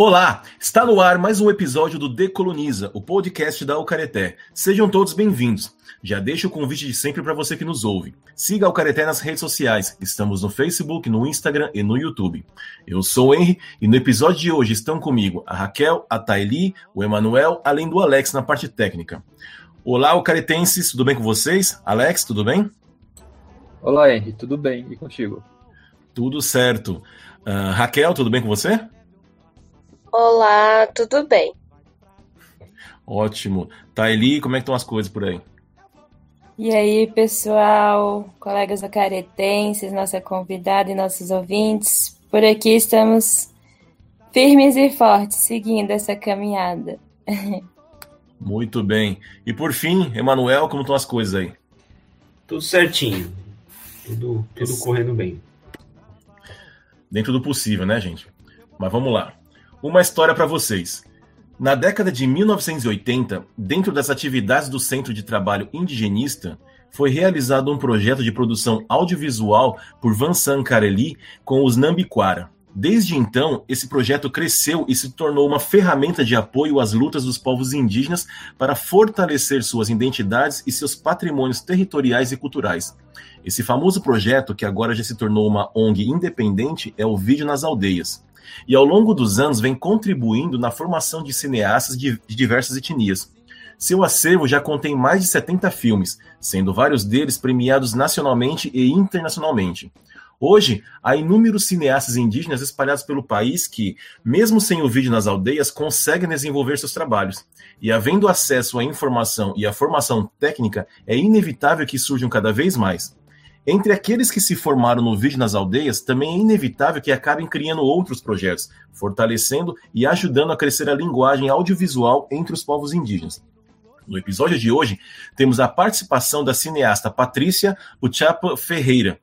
Olá, está no ar mais um episódio do Decoloniza, o podcast da Alcareté. Sejam todos bem-vindos. Já deixo o convite de sempre para você que nos ouve. Siga a Alcareté nas redes sociais. Estamos no Facebook, no Instagram e no YouTube. Eu sou o Henry e no episódio de hoje estão comigo a Raquel, a Taili, o Emanuel, além do Alex na parte técnica. Olá, alcaretenses, tudo bem com vocês? Alex, tudo bem? Olá, Henry, tudo bem? E contigo? Tudo certo. Uh, Raquel, tudo bem com você? Olá, tudo bem? Ótimo. Taili, como é que estão as coisas por aí? E aí, pessoal, colegas acaretenses, nossa convidada e nossos ouvintes, por aqui estamos firmes e fortes, seguindo essa caminhada. Muito bem. E por fim, Emanuel, como estão as coisas aí? Tudo certinho. Tudo, tudo correndo bem. Dentro do possível, né, gente? Mas vamos lá. Uma história para vocês. Na década de 1980, dentro das atividades do Centro de Trabalho Indigenista, foi realizado um projeto de produção audiovisual por Vansan Kareli com os Nambiquara. Desde então, esse projeto cresceu e se tornou uma ferramenta de apoio às lutas dos povos indígenas para fortalecer suas identidades e seus patrimônios territoriais e culturais. Esse famoso projeto, que agora já se tornou uma ONG independente, é o Vídeo nas Aldeias e ao longo dos anos vem contribuindo na formação de cineastas de, diversas etnias. Seu acervo já contém mais de 70 filmes, sendo vários deles premiados nacionalmente e internacionalmente. Hoje, há inúmeros cineastas indígenas espalhados pelo país que, mesmo sem o vídeo nas aldeias, conseguem desenvolver seus trabalhos. E havendo acesso à informação e à formação técnica, é inevitável que surjam cada vez mais. Entre aqueles que se formaram no vídeo nas aldeias, também é inevitável que acabem criando outros projetos, fortalecendo e ajudando a crescer a linguagem audiovisual entre os povos indígenas. No episódio de hoje, temos a participação da cineasta Patrícia Uchapa Ferreira.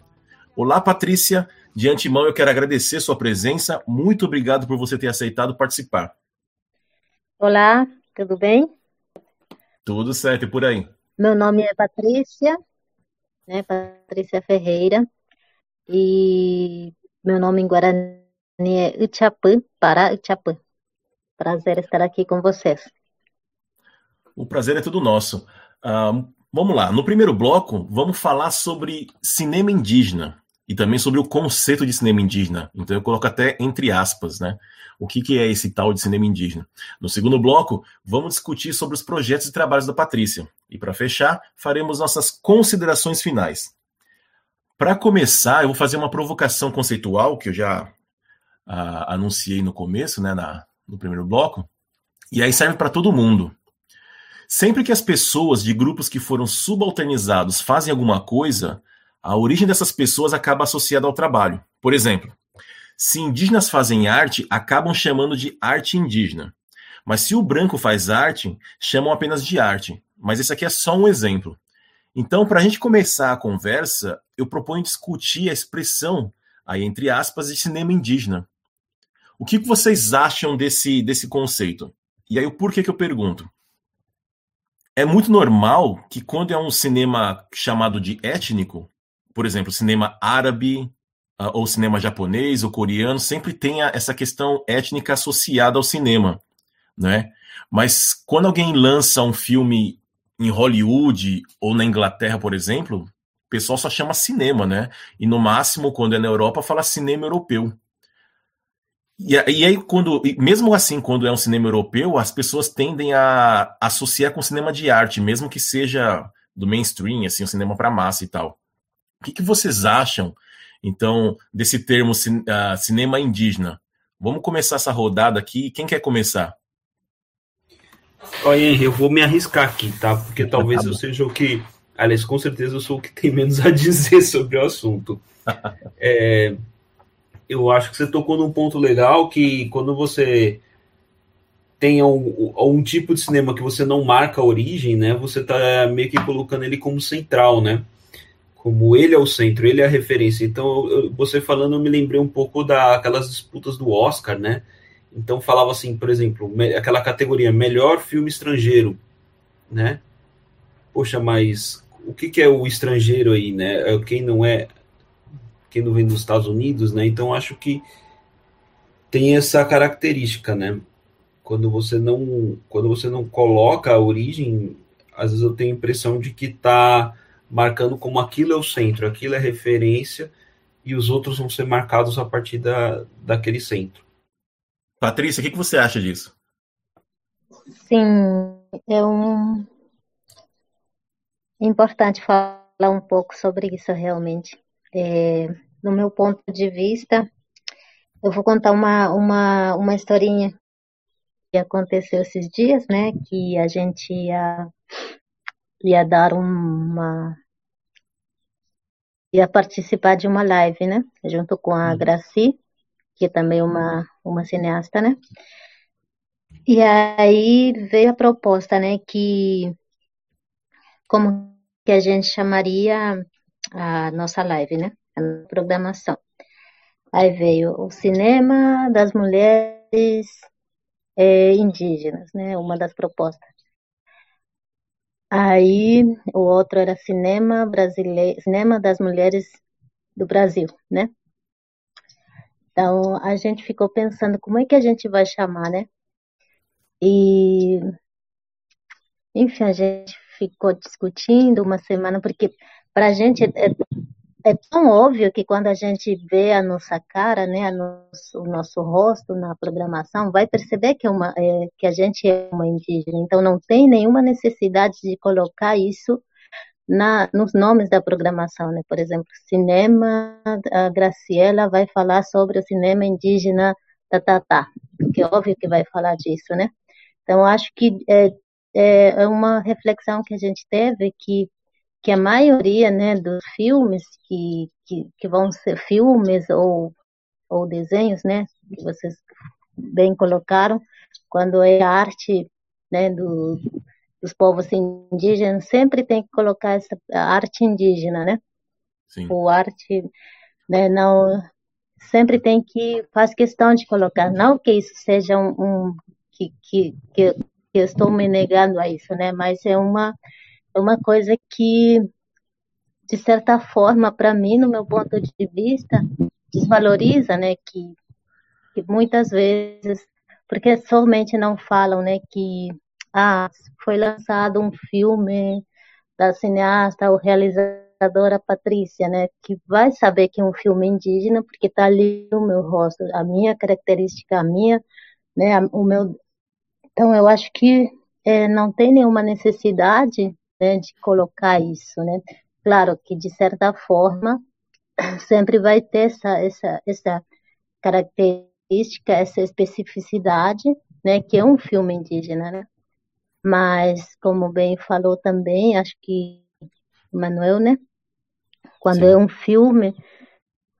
Olá, Patrícia. De antemão, eu quero agradecer sua presença. Muito obrigado por você ter aceitado participar. Olá, tudo bem? Tudo certo, e por aí? Meu nome é Patrícia, né, Patrícia Ferreira, e meu nome em Guarani é Uchapã, para Uchapã. Prazer estar aqui com vocês. O prazer é tudo nosso. Uh, vamos lá, no primeiro bloco, vamos falar sobre cinema indígena e também sobre o conceito de cinema indígena. Então eu coloco até entre aspas, né? O que, que é esse tal de cinema indígena? No segundo bloco, vamos discutir sobre os projetos e trabalhos da Patrícia. E para fechar, faremos nossas considerações finais. Para começar, eu vou fazer uma provocação conceitual que eu já ah, anunciei no começo, né, na, no primeiro bloco, e aí serve para todo mundo. Sempre que as pessoas de grupos que foram subalternizados fazem alguma coisa, a origem dessas pessoas acaba associada ao trabalho. Por exemplo, se indígenas fazem arte, acabam chamando de arte indígena. Mas se o branco faz arte, chamam apenas de arte. Mas esse aqui é só um exemplo. Então, para a gente começar a conversa, eu proponho discutir a expressão, aí entre aspas, de cinema indígena. O que vocês acham desse, desse conceito? E aí, o porquê que eu pergunto? É muito normal que quando é um cinema chamado de étnico, por exemplo, cinema árabe, uh, ou cinema japonês ou coreano, sempre tenha essa questão étnica associada ao cinema, né? Mas quando alguém lança um filme em Hollywood ou na Inglaterra, por exemplo, o pessoal só chama cinema, né? E no máximo, quando é na Europa, fala cinema europeu. E, aí, quando, mesmo assim, quando é um cinema europeu, as pessoas tendem a associar com cinema de arte, mesmo que seja do mainstream, assim, um cinema para massa e tal. O que, que vocês acham então, desse termo uh, cinema indígena. Vamos começar essa rodada aqui. Quem quer começar? Olha, Henry, eu vou me arriscar aqui, tá? Porque talvez tá eu seja o que. Aliás, com certeza eu sou o que tem menos a dizer sobre o assunto. é, eu acho que você tocou num ponto legal que quando você tem um, um, tipo de cinema que você não marca a origem, né? Você tá meio que colocando ele como central, né? como ele é o centro, ele é a referência. Então, eu, você falando, eu me lembrei um pouco daquelas disputas do Oscar, né? Então, falava assim, por exemplo, aquela categoria melhor filme estrangeiro, né? Poxa, mas o que, que é o estrangeiro aí, né? É quem não é, quem não vem dos Estados Unidos, né? Então, acho que tem essa característica, né? Quando você não, quando você não coloca a origem, às vezes eu tenho a impressão de que está marcando como aquilo é o centro, aquilo é referência e os outros vão ser marcados a partir da, daquele centro. Patrícia, o que, que você acha disso? Sim, é um é importante falar um pouco sobre isso realmente. É, no meu ponto de vista, eu vou contar uma, uma, uma historinha que aconteceu esses dias, né? Que a gente ia, ia dar uma. ia participar de uma live, né? Junto com a uhum. Graci, que é também uma, uma cineasta, né? E aí veio a proposta, né? Que como que a gente chamaria a nossa live, né? A programação. Aí veio o cinema das mulheres é, indígenas, né? Uma das propostas. Aí o outro era cinema brasileiro, cinema das mulheres do Brasil, né? Então a gente ficou pensando como é que a gente vai chamar, né? E enfim, a gente ficou discutindo uma semana, porque para a gente é, é tão óbvio que quando a gente vê a nossa cara, né, nosso, o nosso rosto na programação, vai perceber que, é uma, é, que a gente é uma indígena. Então, não tem nenhuma necessidade de colocar isso na, nos nomes da programação, né? Por exemplo, cinema, a Graciela vai falar sobre o cinema indígena, tá, tá, tá. Que é óbvio que vai falar disso, né? Então, acho que é, é, é uma reflexão que a gente teve que que a maioria né, dos filmes que, que, que vão ser filmes ou, ou desenhos, né, que vocês bem colocaram, quando é arte né, do, dos povos indígenas, sempre tem que colocar essa arte indígena, né? Sim. O arte, né, não sempre tem que faz questão de colocar, não que isso seja um, um que, que, que, que eu estou me negando a isso, né? Mas é uma é uma coisa que, de certa forma, para mim, no meu ponto de vista, desvaloriza, né, que, que muitas vezes, porque somente não falam, né, que ah, foi lançado um filme da cineasta ou realizadora Patrícia, né, que vai saber que é um filme indígena porque está ali o meu rosto, a minha característica, a minha, né, o meu. Então eu acho que é, não tem nenhuma necessidade né, de colocar isso, né? Claro que de certa forma sempre vai ter essa essa essa característica, essa especificidade, né, que é um filme indígena, né? Mas como bem falou também, acho que Manuel, né? Quando Sim. é um filme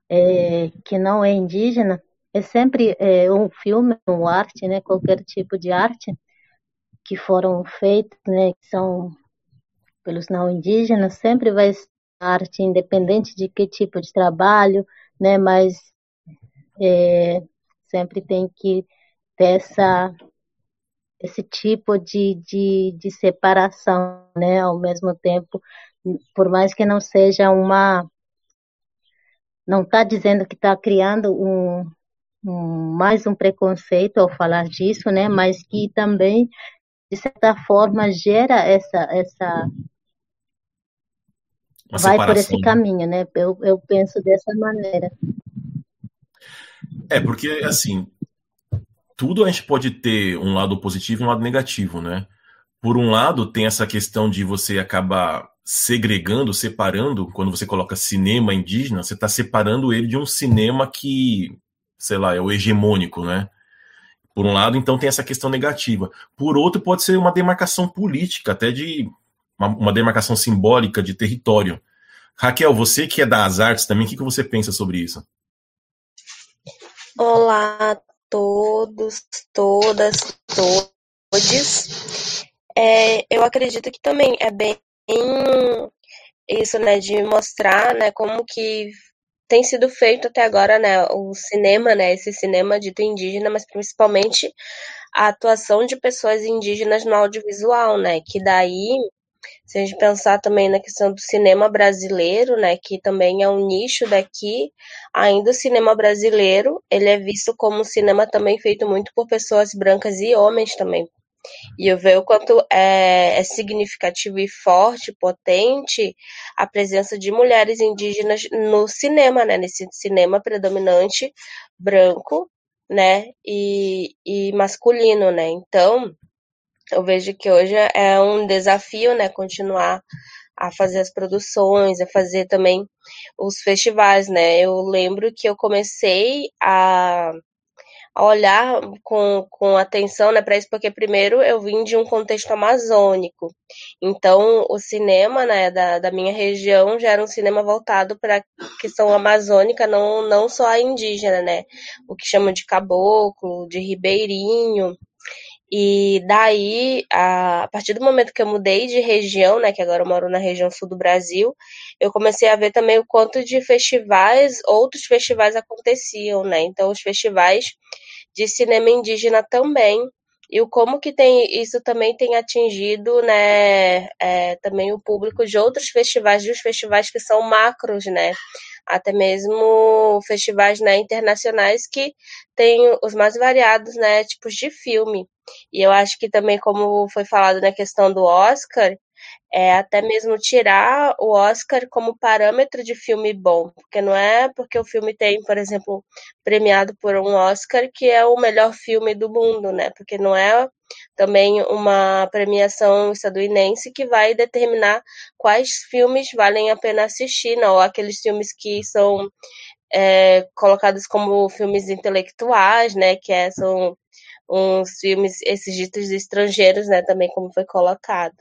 é, que não é indígena, é sempre é, um filme, uma arte, né? Qualquer tipo de arte que foram feitos, né? Que são pelos não indígenas, sempre vai ser arte, independente de que tipo de trabalho, né? Mas é, sempre tem que ter essa, esse tipo de, de, de separação, né? Ao mesmo tempo, por mais que não seja uma. Não está dizendo que está criando um, um, mais um preconceito ao falar disso, né? Mas que também, de certa forma, gera essa, essa uma vai por esse caminho, né? Eu, eu penso dessa maneira. É, porque, assim, tudo a gente pode ter um lado positivo e um lado negativo, né? Por um lado, tem essa questão de você acabar segregando, separando, quando você coloca cinema indígena, você está separando ele de um cinema que, sei lá, é o hegemônico, né? Por um lado, então tem essa questão negativa. Por outro, pode ser uma demarcação política, até de uma, uma demarcação simbólica de território. Raquel, você que é das artes também, o que, que você pensa sobre isso? Olá todos, todas, todos. É, eu acredito que também é bem isso, né, de mostrar, né, como que tem sido feito até agora, né, o cinema, né, esse cinema dito indígena, mas principalmente a atuação de pessoas indígenas no audiovisual, né, que daí Se a gente pensar também na questão do cinema brasileiro, né, que também é um nicho daqui, ainda o cinema brasileiro, ele é visto como um cinema também feito muito por pessoas brancas e homens também. E eu vejo o quanto é, é significativo e forte, potente a presença de mulheres indígenas no cinema, né, nesse cinema predominante branco, né, e, e masculino, né. Então, eu vejo que hoje é um desafio, né, continuar a fazer as produções, a fazer também os festivais, né? Eu lembro que eu comecei a, a olhar com, com atenção, né, para isso, porque primeiro eu vim de um contexto amazônico. Então, o cinema, né, da, da minha região já era um cinema voltado para a questão amazônica, não, não só a indígena, né? O que chamam de caboclo, de ribeirinho. E daí, a, partir do momento que eu mudei de região, né, que agora eu moro na região sul do Brasil, eu comecei a ver também o quanto de festivais, outros festivais aconteciam, né? Então, os festivais de cinema indígena também, e o como que tem isso também tem atingido, né, é, também o público de outros festivais, de os festivais que são macros, né? Até mesmo festivais né, internacionais que têm os mais variados né, tipos de filme. E eu acho que também, como foi falado na questão do Oscar, é até mesmo tirar o Oscar como parâmetro de filme bom, porque não é porque o filme tem, por exemplo, premiado por um Oscar que é o melhor filme do mundo, né? Porque não é também uma premiação estadunidense que vai determinar quais filmes valem a pena assistir, não, ou aqueles filmes que são é, colocados como filmes intelectuais, né? Que é, são uns filmes, esses ditos estrangeiros, né? Também como foi colocado.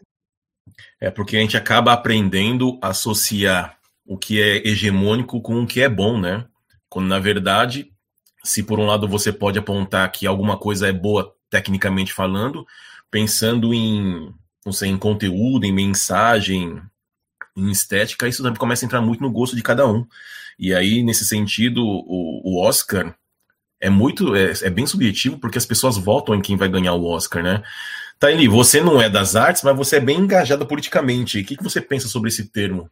É porque a gente acaba aprendendo a associar o que é hegemônico com o que é bom, né? Quando na verdade, se por um lado você pode apontar que alguma coisa é boa tecnicamente falando, pensando em, não sei, em conteúdo, em mensagem, em estética, isso também começa a entrar muito no gosto de cada um. E aí, nesse sentido, o, o Oscar é muito, é, é bem subjetivo, porque as pessoas votam em quem vai ganhar o Oscar, né? Taili, você não é das artes, mas você é bem engajada politicamente. O que, que você pensa sobre esse termo?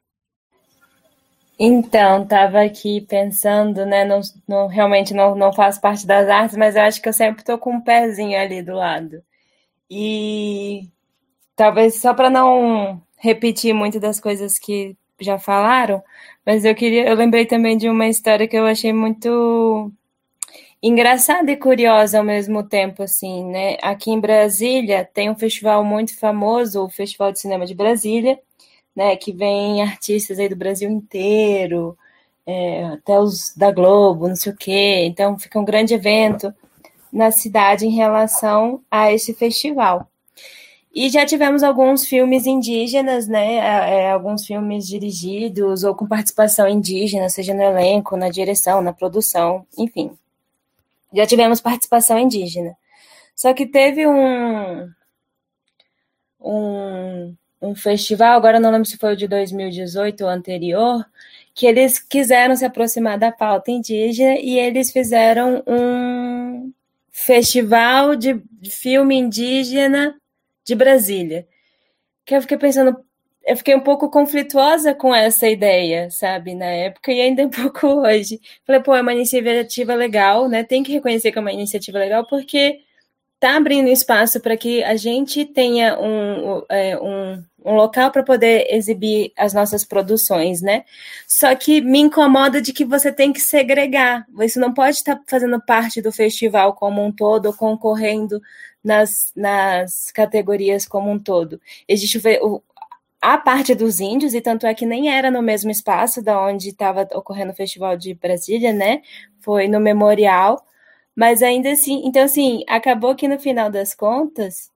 Então, estava aqui pensando, né? Não, não, realmente não, não faço parte das artes, mas eu acho que eu sempre estou com um pezinho ali do lado. E talvez só para não repetir muito das coisas que já falaram, mas eu queria, eu lembrei também de uma história que eu achei muito engraçada e curiosa ao mesmo tempo, assim, né? Aqui em Brasília tem um festival muito famoso, o Festival de Cinema de Brasília, né? Que vem artistas aí do Brasil inteiro, é, até os da Globo, não sei o quê. Então fica um grande evento na cidade em relação a esse festival. E já tivemos alguns filmes indígenas, né? É, é alguns filmes dirigidos ou com participação indígena, seja no elenco, na direção, na produção, enfim já tivemos participação indígena. Só que teve um, um, um festival, agora não lembro se foi o de 2018 ou anterior, que eles quiseram se aproximar da pauta indígena e eles fizeram um festival de filme indígena de Brasília. Que eu fiquei pensando, eu fiquei um pouco conflituosa com essa ideia, sabe, na época e ainda um pouco hoje. Falei, pô, é uma iniciativa legal, né? Tem que reconhecer que é uma iniciativa legal, porque tá abrindo espaço para que a gente tenha um, é, um, um local para poder exibir as nossas produções, né? Só que me incomoda de que você tem que segregar. Isso não pode estar tá fazendo parte do festival como um todo, ou concorrendo nas, nas categorias como um todo. Existe o, a parte dos índios, e tanto é que nem era no mesmo espaço da onde estava ocorrendo o Festival de Brasília, né? Foi no Memorial, mas ainda assim, então assim, acabou que no final das contas,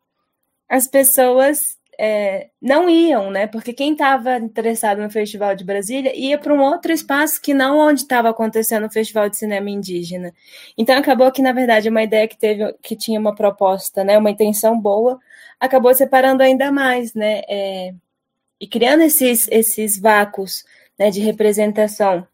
as pessoas é, não iam, né? Porque quem estava interessado no Festival de Brasília ia para um outro espaço que não onde estava acontecendo o Festival de Cinema Indígena. Então acabou que, na verdade, uma ideia que teve, que tinha uma proposta, né? Uma intenção boa, acabou separando ainda mais, né? É, e criando esses, esses vácuos né, de representação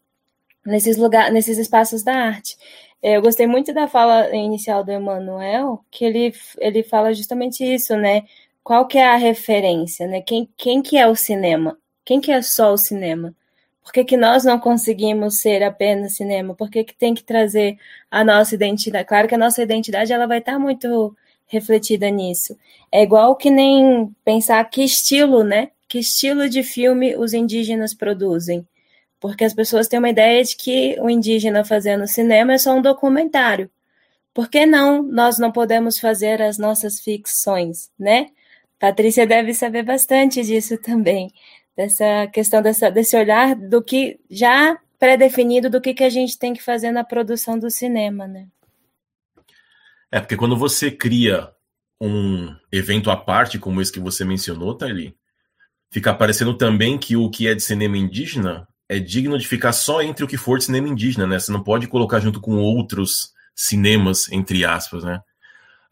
nesses lugares, nesses espaços da arte. É, eu gostei muito da fala inicial do Emmanuel, que ele, ele fala justamente isso, né? qual que é a referência, né? Quem, quem que é o cinema? Quem que é só o cinema? Por que, que nós não conseguimos ser apenas cinema? Por que, que tem que trazer a nossa identidade? Claro que a nossa identidade ela vai estar muito refletida nisso. É igual que nem pensar que estilo, né? Que estilo de filme os indígenas produzem. Porque as pessoas têm uma ideia de que o indígena fazendo cinema é só um documentário. Por que não nós não podemos fazer as nossas ficções, né? Patrícia deve saber bastante disso também dessa questão dessa, desse olhar do que já pré-definido do que, que a gente tem que fazer na produção do cinema, né? É, porque quando você cria um evento à parte, como esse que você mencionou, Thaili, fica parecendo também que o que é de cinema indígena é digno de ficar só entre o que for de cinema indígena, né? Você não pode colocar junto com outros cinemas, entre aspas, né?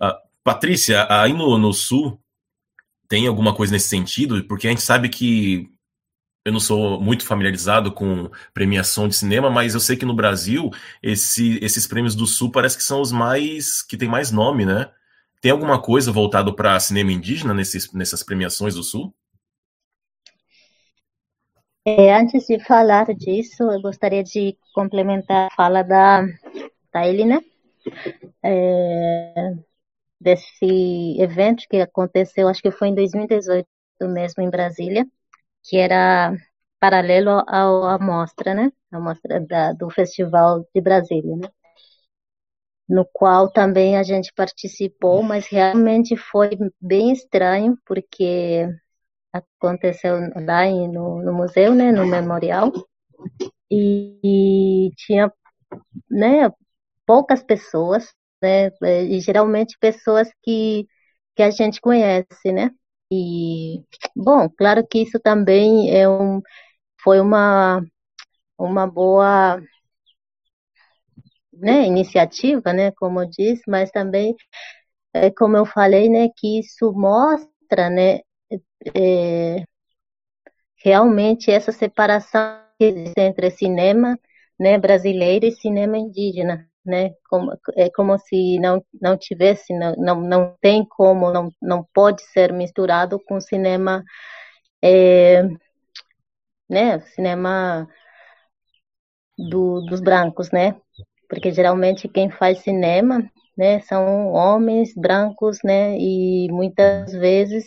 Uh, Patrícia, aí no, no Sul, tem alguma coisa nesse sentido? Porque a gente sabe que eu não sou muito familiarizado com premiação de cinema, mas eu sei que no Brasil esse, esses prêmios do Sul parece que são os mais que tem mais nome, né? Tem alguma coisa voltado para cinema indígena nesses, nessas premiações do Sul? É, antes de falar disso, eu gostaria de complementar a fala da Taili, né? É, desse evento que aconteceu, acho que foi em 2018 mesmo em Brasília, que era paralelo à mostra, né? A mostra da, do Festival de Brasília, né? No qual também a gente participou, mas realmente foi bem estranho, porque aconteceu lá no, no museu, né? No memorial, e, e tinha, né? Poucas pessoas, né? E geralmente pessoas que, que a gente conhece, né? E, bom, claro que isso também é um, foi uma, uma boa né, iniciativa, né, como eu disse, mas também, é, como eu falei, né, que isso mostra, né, é, realmente essa separação que existe entre cinema, né, brasileiro e cinema indígena, né? Como, é como se não, não tivesse, não, não, não tem como, não, não pode ser misturado com cinema, é, né? Cinema do, dos brancos, né? Porque geralmente quem faz cinema, né, são homens brancos, né? E muitas vezes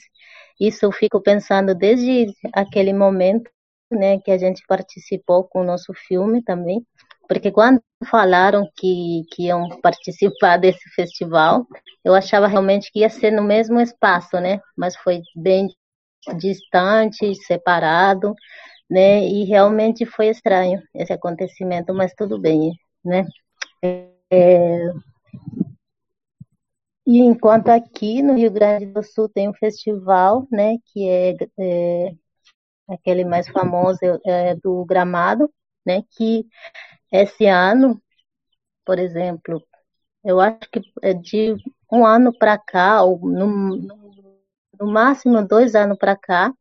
isso eu fico pensando desde aquele momento, né, que a gente participou com o nosso filme também, porque quando falaram que, que iam participar desse festival, eu achava realmente que ia ser no mesmo espaço, né? Mas foi bem distante, separado, né? E realmente foi estranho esse acontecimento, mas tudo bem, né? É... E enquanto aqui no Rio Grande do Sul tem um festival, né? Que é, é aquele mais famoso é, do Gramado, né? Que esse ano, por exemplo, eu acho que é de um ano para cá, ou no, no máximo dois anos para cá,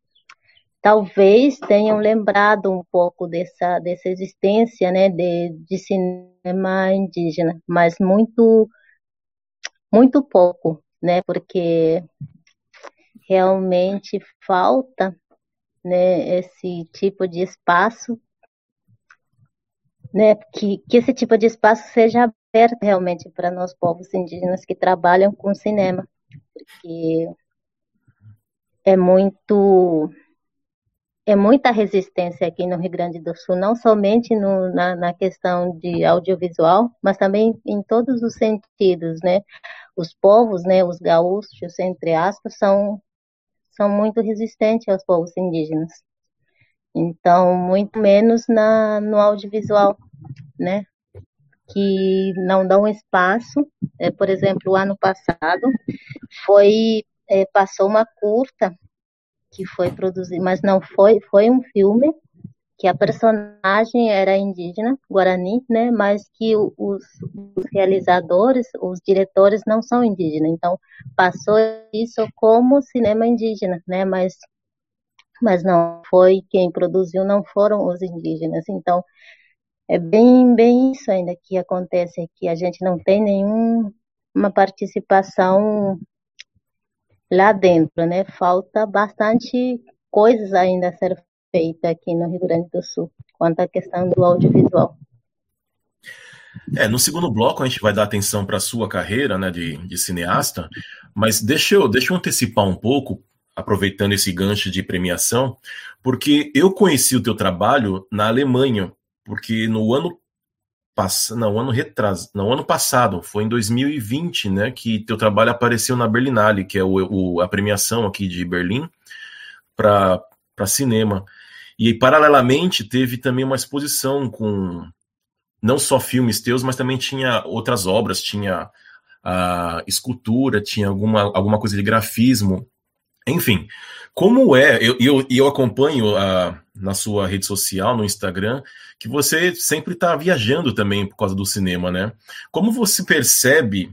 talvez tenham lembrado um pouco dessa, dessa existência né, de, de cinema indígena, mas muito, muito pouco, né, porque realmente falta né, esse tipo de espaço né, que, que esse tipo de espaço seja aberto realmente para nós povos indígenas que trabalham com cinema, porque é muito é muita resistência aqui no Rio Grande do Sul, não somente no, na, na, questão de audiovisual, mas também em todos os sentidos, né? Os povos, né, os gaúchos, entre aspas, são, são muito resistentes aos povos indígenas. Então, muito menos na, no audiovisual, né? Que não dão espaço. É, por exemplo, o ano passado foi é, passou uma curta que foi produzida, mas não foi, foi um filme que a personagem era indígena, guarani, né, mas que os, os, realizadores, os diretores não são indígenas. Então, passou isso como cinema indígena, né, mas mas não foi quem produziu, não foram os indígenas. Então, é bem, bem isso ainda que acontece aqui. A gente não tem nenhuma participação lá dentro, né? Falta bastante coisas ainda a ser feita aqui no Rio Grande do Sul quanto à questão do audiovisual. É, no segundo bloco a gente vai dar atenção para a sua carreira né, de, de cineasta, mas deixa eu, deixa eu antecipar um pouco, aproveitando esse gancho de premiação, porque eu conheci o teu trabalho na Alemanha, porque no ano não, ano retras, não, ano passado, foi em 2020, né, que teu trabalho apareceu na Berlinale, que é o, o a premiação aqui de Berlim para cinema. E paralelamente teve também uma exposição com não só filmes teus, mas também tinha outras obras, tinha a escultura, tinha alguma, alguma coisa de grafismo. Enfim, como é, eu, eu, eu acompanho a, na sua rede social, no Instagram, que você sempre está viajando também por causa do cinema, né? Como você percebe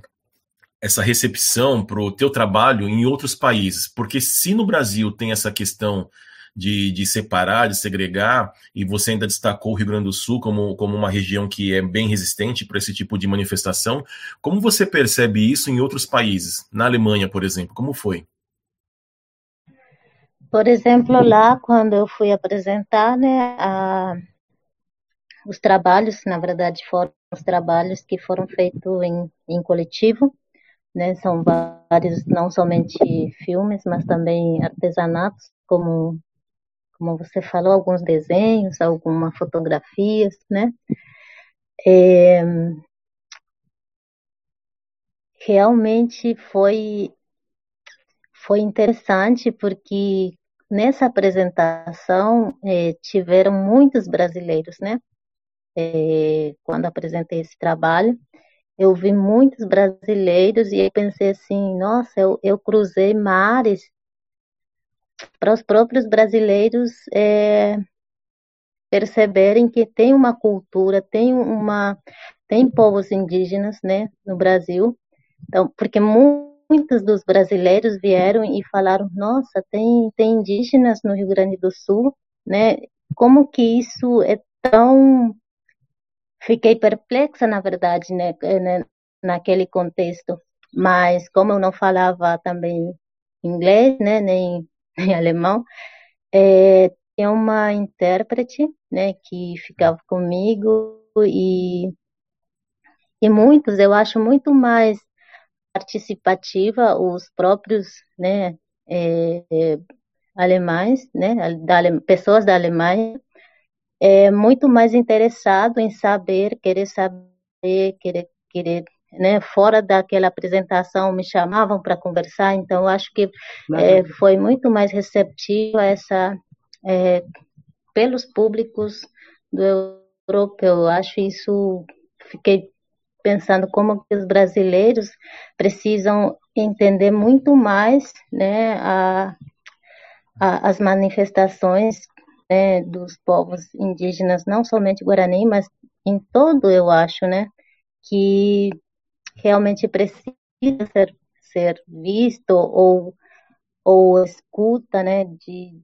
essa recepção para o teu trabalho em outros países? Porque se no Brasil tem essa questão de, de separar, de segregar, e você ainda destacou o Rio Grande do Sul como, como uma região que é bem resistente para esse tipo de manifestação. Como você percebe isso em outros países? Na Alemanha, por exemplo, como foi? Por exemplo, lá quando eu fui apresentar, né, a, os trabalhos, na verdade, foram os trabalhos que foram feitos em, em coletivo, né, são vários, não somente filmes, mas também artesanatos, como como você falou, alguns desenhos, algumas fotografias, né? É, realmente foi foi interessante porque nessa apresentação é, tiveram muitos brasileiros, né? É, quando apresentei esse trabalho, eu vi muitos brasileiros e eu pensei assim, nossa, eu, eu cruzei mares para os próprios brasileiros é, perceberem que tem uma cultura, tem uma tem povos indígenas, né, no Brasil. Então, porque muitos dos brasileiros vieram e falaram: "Nossa, tem tem indígenas no Rio Grande do Sul", né? Como que isso é tão Fiquei perplexa, na verdade, né, né naquele contexto. Mas como eu não falava também inglês, né, nem em alemão, é, tem uma intérprete, né, que ficava comigo e, e muitos, eu acho muito mais participativa os próprios, né, é, é, alemães, né, da, pessoas da Alemanha, é muito mais interessado em saber, querer saber, querer, querer né, fora daquela apresentação me chamavam para conversar, então acho que é, foi muito mais receptivo a essa é, pelos públicos do europeu. Acho isso fiquei pensando como que os brasileiros precisam entender muito mais, né, a, a, as manifestações né, dos povos indígenas, não somente Guarani, mas em todo, eu acho, né, que realmente precisa ser, ser visto ou, ou escuta né, de,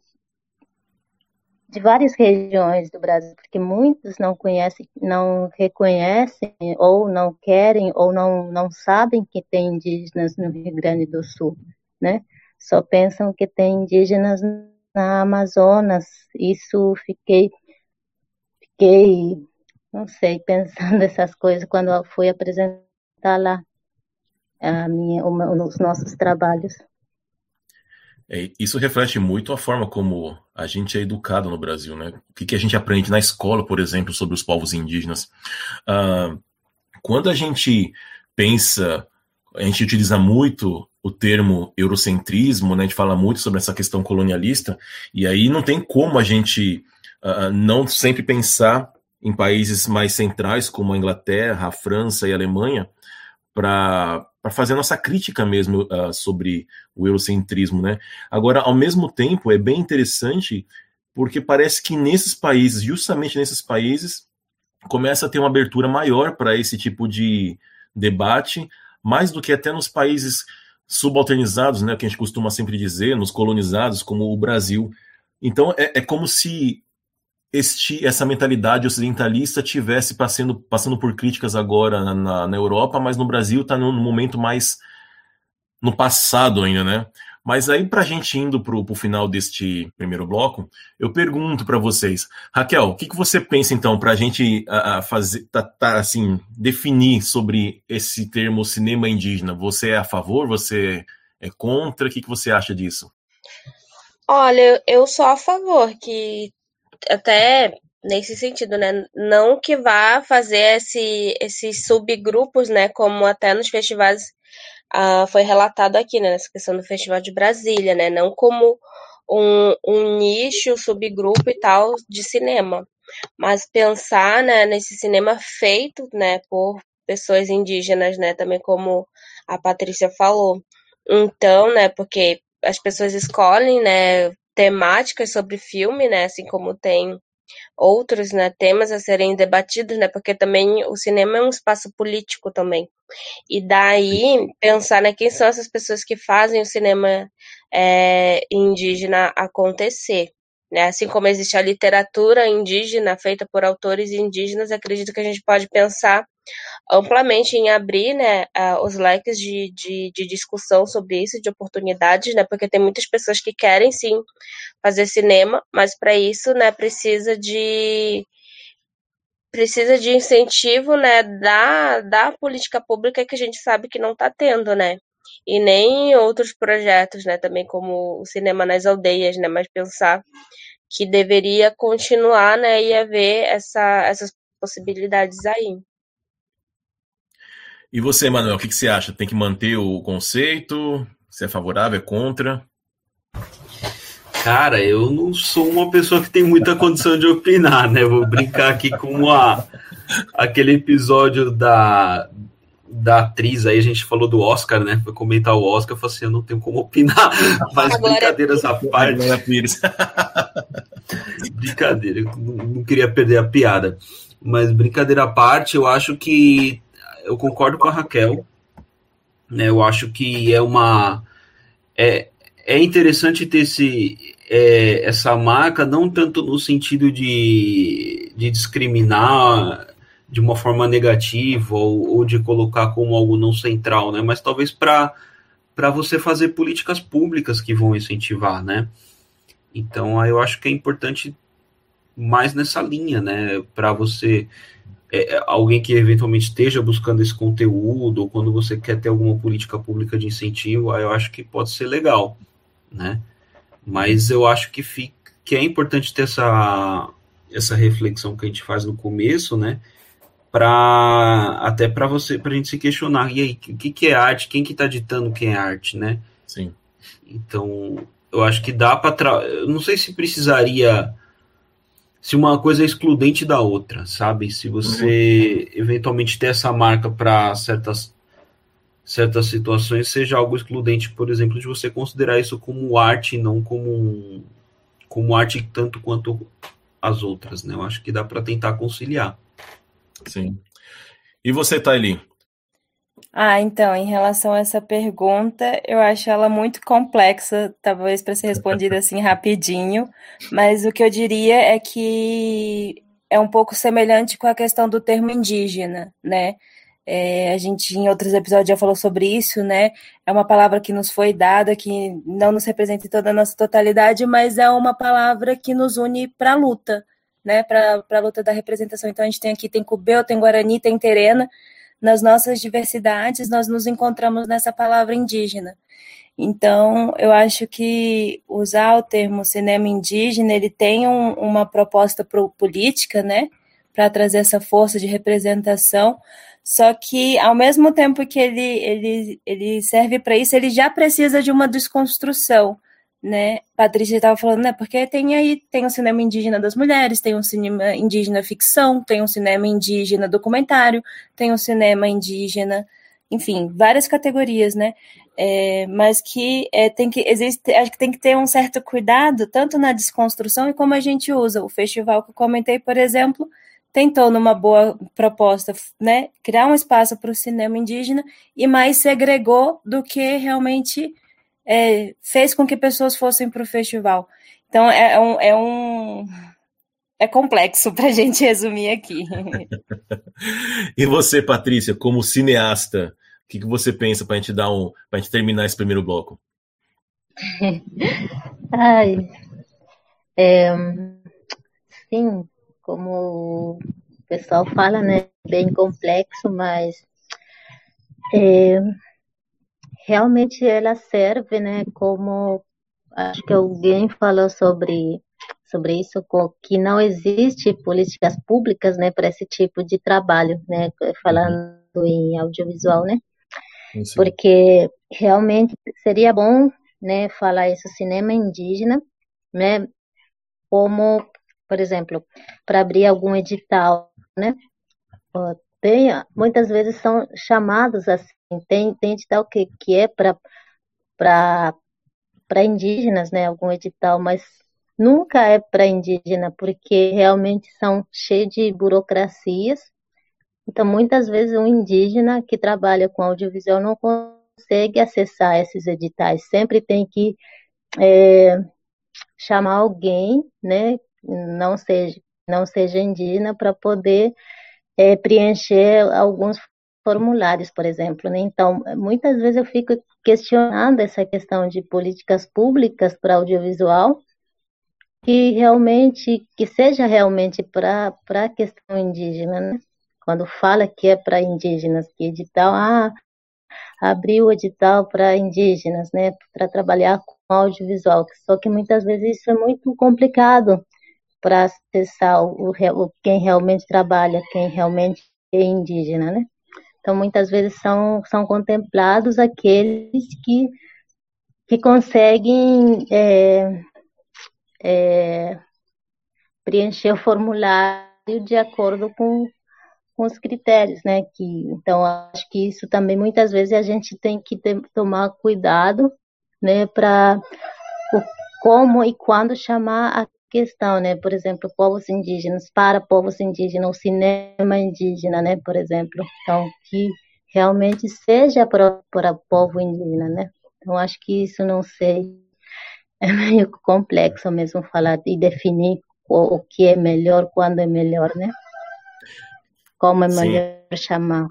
de várias regiões do Brasil, porque muitos não conhecem, não reconhecem ou não querem ou não, não sabem que tem indígenas no Rio Grande do Sul, né? Só pensam que tem indígenas na Amazonas. Isso fiquei fiquei não sei pensando essas coisas quando fui apresentar lá a minha, os nossos trabalhos. É, isso reflete muito a forma como a gente é educado no Brasil, né? O que, que a gente aprende na escola, por exemplo, sobre os povos indígenas. Ah, quando a gente pensa, a gente utiliza muito o termo eurocentrismo, né? A gente fala muito sobre essa questão colonialista, e aí não tem como a gente uh, não sempre pensar em países mais centrais, como a Inglaterra, a França e a Alemanha, para fazer a nossa crítica mesmo uh, sobre o eurocentrismo, né? Agora, ao mesmo tempo, é bem interessante porque parece que nesses países, justamente nesses países, começa a ter uma abertura maior para esse tipo de debate, mais do que até nos países subalternizados, né, que a gente costuma sempre dizer, nos colonizados, como o Brasil. Então, é, é como se este, essa mentalidade ocidentalista tivesse passando, passando por críticas agora na, na, na Europa, mas no Brasil está num momento mais no passado ainda, né? Mas aí, para a gente indo para o final deste primeiro bloco, eu pergunto para vocês, Raquel, o que, que você pensa então para a gente a, fazer, tá, tá, assim, definir sobre esse termo cinema indígena? Você é a favor? Você é contra? O que, que você acha disso? Olha, eu sou a favor que até nesse sentido, né? Não que vá fazer esse, esses subgrupos, né? Como até nos festivais uh, foi relatado aqui, né? Nessa questão do Festival de Brasília, né? Não como um, um nicho, subgrupo e tal de cinema, mas pensar, né? Nesse cinema feito, né? Por pessoas indígenas, né? Também como a Patrícia falou. Então, né? Porque as pessoas escolhem, né? Temáticas sobre filme, né? Assim como tem outros né, temas a serem debatidos, né, porque também o cinema é um espaço político também. E daí pensar né, quem são essas pessoas que fazem o cinema é, indígena acontecer. Né? Assim como existe a literatura indígena feita por autores indígenas, acredito que a gente pode pensar amplamente em abrir né, os leques de, de, de, discussão sobre isso, de oportunidades, né, porque tem muitas pessoas que querem sim fazer cinema, mas para isso né, precisa de precisa de incentivo né, da, da política pública que a gente sabe que não está tendo, né? E nem outros projetos, né, também como o cinema nas aldeias, né, mas pensar que deveria continuar, né, e haver essa, essas possibilidades aí. E você, Manuel, o que, que você acha? Tem que manter o conceito? Você é favorável, é contra? Cara, eu não sou uma pessoa que tem muita condição de opinar, né? Vou brincar aqui com a, aquele episódio da, da atriz aí, a gente falou do Oscar, né? Foi comentar o Oscar, eu falei assim, eu não tenho como opinar, mas Agora brincadeiras à parte. brincadeira, eu não queria perder a piada. Mas brincadeira à parte, eu acho que eu concordo com a Raquel. Né, eu acho que é uma. É, é interessante ter esse, é, essa marca, não tanto no sentido de, de discriminar de uma forma negativa ou, ou de colocar como algo não central, né? Mas talvez para para você fazer políticas públicas que vão incentivar, né? Então, eu acho que é importante mais nessa linha, né? Para você é, é, alguém que eventualmente esteja buscando esse conteúdo, ou quando você quer ter alguma política pública de incentivo, aí eu acho que pode ser legal, né? Mas eu acho que, fica, que é importante ter essa, essa reflexão que a gente faz no começo, né? Pra, até para você, para a gente se questionar, e aí, o que, que é arte? Quem que está ditando quem é arte, né? Sim. Então, eu acho que dá para. Eu não sei se precisaria se uma coisa é excludente da outra, sabe? Se você uhum. eventualmente ter essa marca para certas certas situações seja algo excludente, por exemplo, de você considerar isso como arte, não como como arte tanto quanto as outras, né? Eu acho que dá para tentar conciliar. Sim. E você, Thaili? Ah, então, em relação a essa pergunta, eu acho ela muito complexa, talvez para ser respondida assim rapidinho, mas o que eu diria é que é um pouco semelhante com a questão do termo indígena, né? É, a gente em outros episódios já falou sobre isso, né? É uma palavra que nos foi dada, que não nos representa em toda a nossa totalidade, mas é uma palavra que nos une para a luta, né? Para a luta da representação. Então a gente tem aqui, tem Cubeu, tem Guarani, tem Terena, nas nossas diversidades, nós nos encontramos nessa palavra indígena. Então, eu acho que usar o termo cinema indígena, ele tem um, uma proposta pro, política, né, para trazer essa força de representação, só que, ao mesmo tempo que ele, ele, ele serve para isso, ele já precisa de uma desconstrução, né? Patrícia estava falando, né? Porque tem aí tem o cinema indígena das mulheres, tem o cinema indígena ficção, tem o cinema indígena documentário, tem o cinema indígena, enfim, várias categorias, né? É, mas que é, tem que existe, acho que tem que ter um certo cuidado tanto na desconstrução e como a gente usa. O festival que eu comentei, por exemplo, tentou numa boa proposta, né, criar um espaço para o cinema indígena e mais segregou do que realmente é, fez com que pessoas fossem para o festival. Então é, é um, é um é complexo para a gente resumir aqui. e você, Patrícia, como cineasta, o que, que você pensa para a gente dar um, para gente terminar esse primeiro bloco? Ai, é, sim, como o pessoal fala, né, bem complexo, mas é, realmente ela serve, né, como acho que alguém falou sobre sobre isso que não existe políticas públicas, né, para esse tipo de trabalho, né, falando em audiovisual, né? Sim. Porque realmente seria bom, né, falar isso cinema indígena, né, como, por exemplo, para abrir algum edital, né? Tem, muitas vezes são chamados assim, tem, edital que, que é para para indígenas, né, algum edital, mas nunca é para indígena, porque realmente são cheios de burocracias. Então, muitas vezes, um indígena que trabalha com audiovisual não consegue acessar esses editais. Sempre tem que é, chamar alguém, né, não seja, não seja indígena, para poder é, preencher alguns formulários, por exemplo. Né? Então, muitas vezes eu fico questionando essa questão de políticas públicas para audiovisual, que realmente, que seja realmente para a questão indígena, né? Quando fala que é para indígenas, que edital, ah, abriu o edital para indígenas, né, para trabalhar com audiovisual, só que muitas vezes isso é muito complicado para acessar o, o, quem realmente trabalha, quem realmente é indígena, né? Então, muitas vezes são, são contemplados aqueles que, que conseguem é, é, preencher o formulário de acordo com, com os critérios, né? Que, então, acho que isso também muitas vezes a gente tem que ter, tomar cuidado, né? Para como e quando chamar questão, né? Por exemplo, povos indígenas, para povos indígenas, o cinema indígena, né? Por exemplo, então que realmente seja para, para povo indígena, né? Então acho que isso não sei é meio complexo mesmo falar e definir o, o que é melhor, quando é melhor, né? Como é melhor sim. chamar.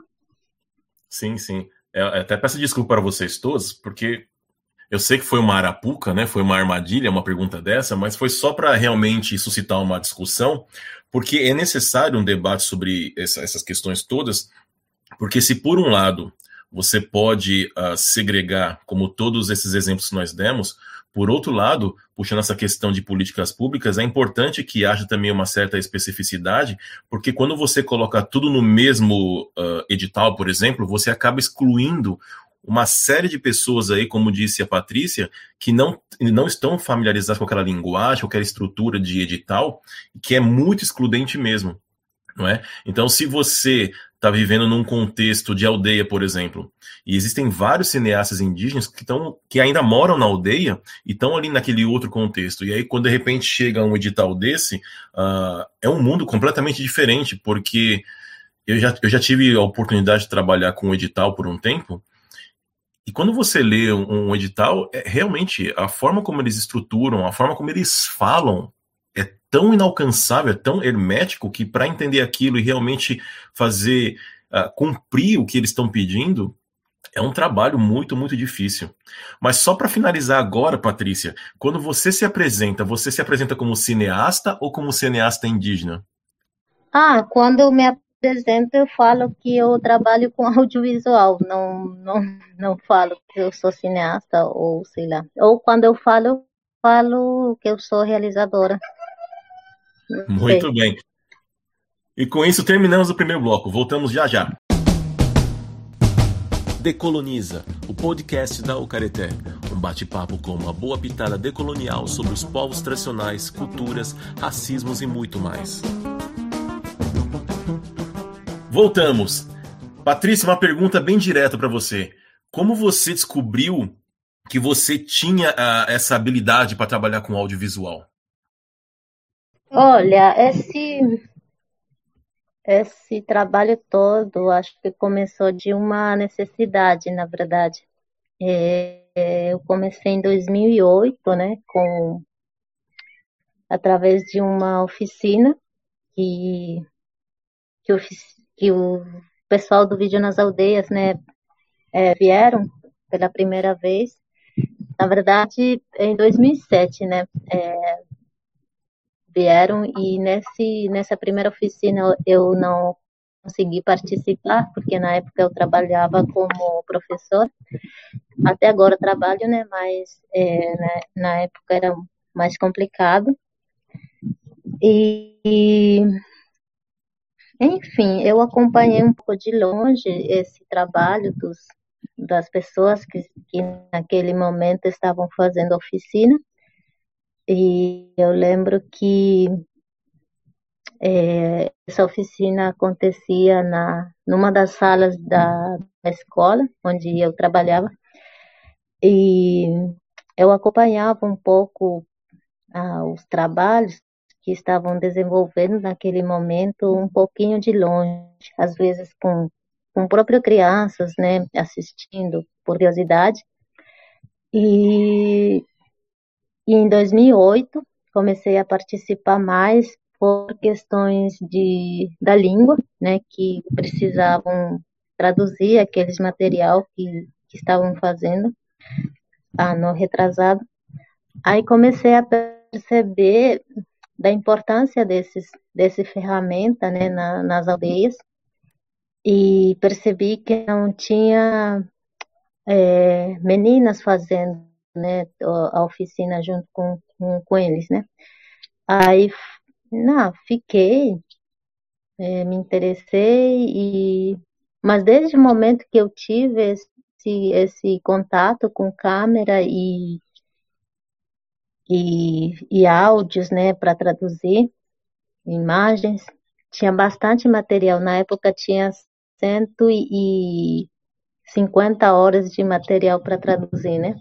Sim, sim. Eu é, até peço desculpa para vocês todos, porque eu sei que foi uma arapuca, né? Foi uma armadilha, uma pergunta dessa, mas foi só para realmente suscitar uma discussão, porque é necessário um debate sobre essa, essas questões todas, porque se por um lado você pode uh, segregar, como todos esses exemplos que nós demos, por outro lado, puxando essa questão de políticas públicas, é importante que haja também uma certa especificidade, porque quando você coloca tudo no mesmo uh, edital, por exemplo, você acaba excluindo uma série de pessoas aí, como disse a Patrícia, que não, não estão familiarizadas com aquela linguagem, com aquela estrutura de edital, que é muito excludente mesmo. Não é? Então, se você está vivendo num contexto de aldeia, por exemplo. E existem vários cineastas indígenas que, tão, que ainda moram na aldeia e estão ali naquele outro contexto. E aí, quando de repente chega um edital desse, uh, é um mundo completamente diferente, porque eu já, eu já tive a oportunidade de trabalhar com um edital por um tempo. E quando você lê um, um edital, é, realmente a forma como eles estruturam, a forma como eles falam, tão inalcançável, é tão hermético que para entender aquilo e realmente fazer uh, cumprir o que eles estão pedindo é um trabalho muito, muito difícil. Mas só para finalizar agora, Patrícia, quando você se apresenta, você se apresenta como cineasta ou como cineasta indígena? Ah, quando eu me apresento, eu falo que eu trabalho com audiovisual, não, não, não falo que eu sou cineasta ou sei lá. Ou quando eu falo, eu falo que eu sou realizadora. Muito bem. E com isso terminamos o primeiro bloco. Voltamos já já. Decoloniza, o podcast da Ucareté. Um bate-papo com uma boa pitada decolonial sobre os povos tradicionais, culturas, racismos e muito mais. Voltamos. Patrícia, uma pergunta bem direta para você. Como você descobriu que você tinha uh, essa habilidade para trabalhar com audiovisual? Olha, esse esse trabalho todo, acho que começou de uma necessidade, na verdade. É, eu comecei em 2008, né, com através de uma oficina que que, que o pessoal do vídeo nas aldeias, né, é, vieram pela primeira vez Na verdade, em 2007, né, é, vieram e nesse, nessa primeira oficina eu não consegui participar, porque na época eu trabalhava como professor. Até agora trabalho, né, mas é, né, na época era mais complicado. E, enfim, eu acompanhei um pouco de longe esse trabalho dos, das pessoas que, que naquele momento estavam fazendo oficina. E eu lembro que é, essa oficina acontecia na numa das salas da, da escola onde eu trabalhava e eu acompanhava um pouco ah, os trabalhos que estavam desenvolvendo naquele momento um pouquinho de longe, às vezes com com próprio crianças, né, assistindo por curiosidade. E, e em 2008 comecei a participar mais por questões de da língua, né, que precisavam traduzir aqueles material que, que estavam fazendo ano retrasado. Aí comecei a perceber da importância desses desse ferramenta, né, na, nas aldeias e percebi que não tinha é, meninas fazendo né, a oficina junto com, com, com eles, né? Aí, não, fiquei, é, me interessei, e, mas desde o momento que eu tive esse, esse contato com câmera e, e, e áudios, né, para traduzir imagens, tinha bastante material. Na época tinha 150 horas de material para traduzir, né?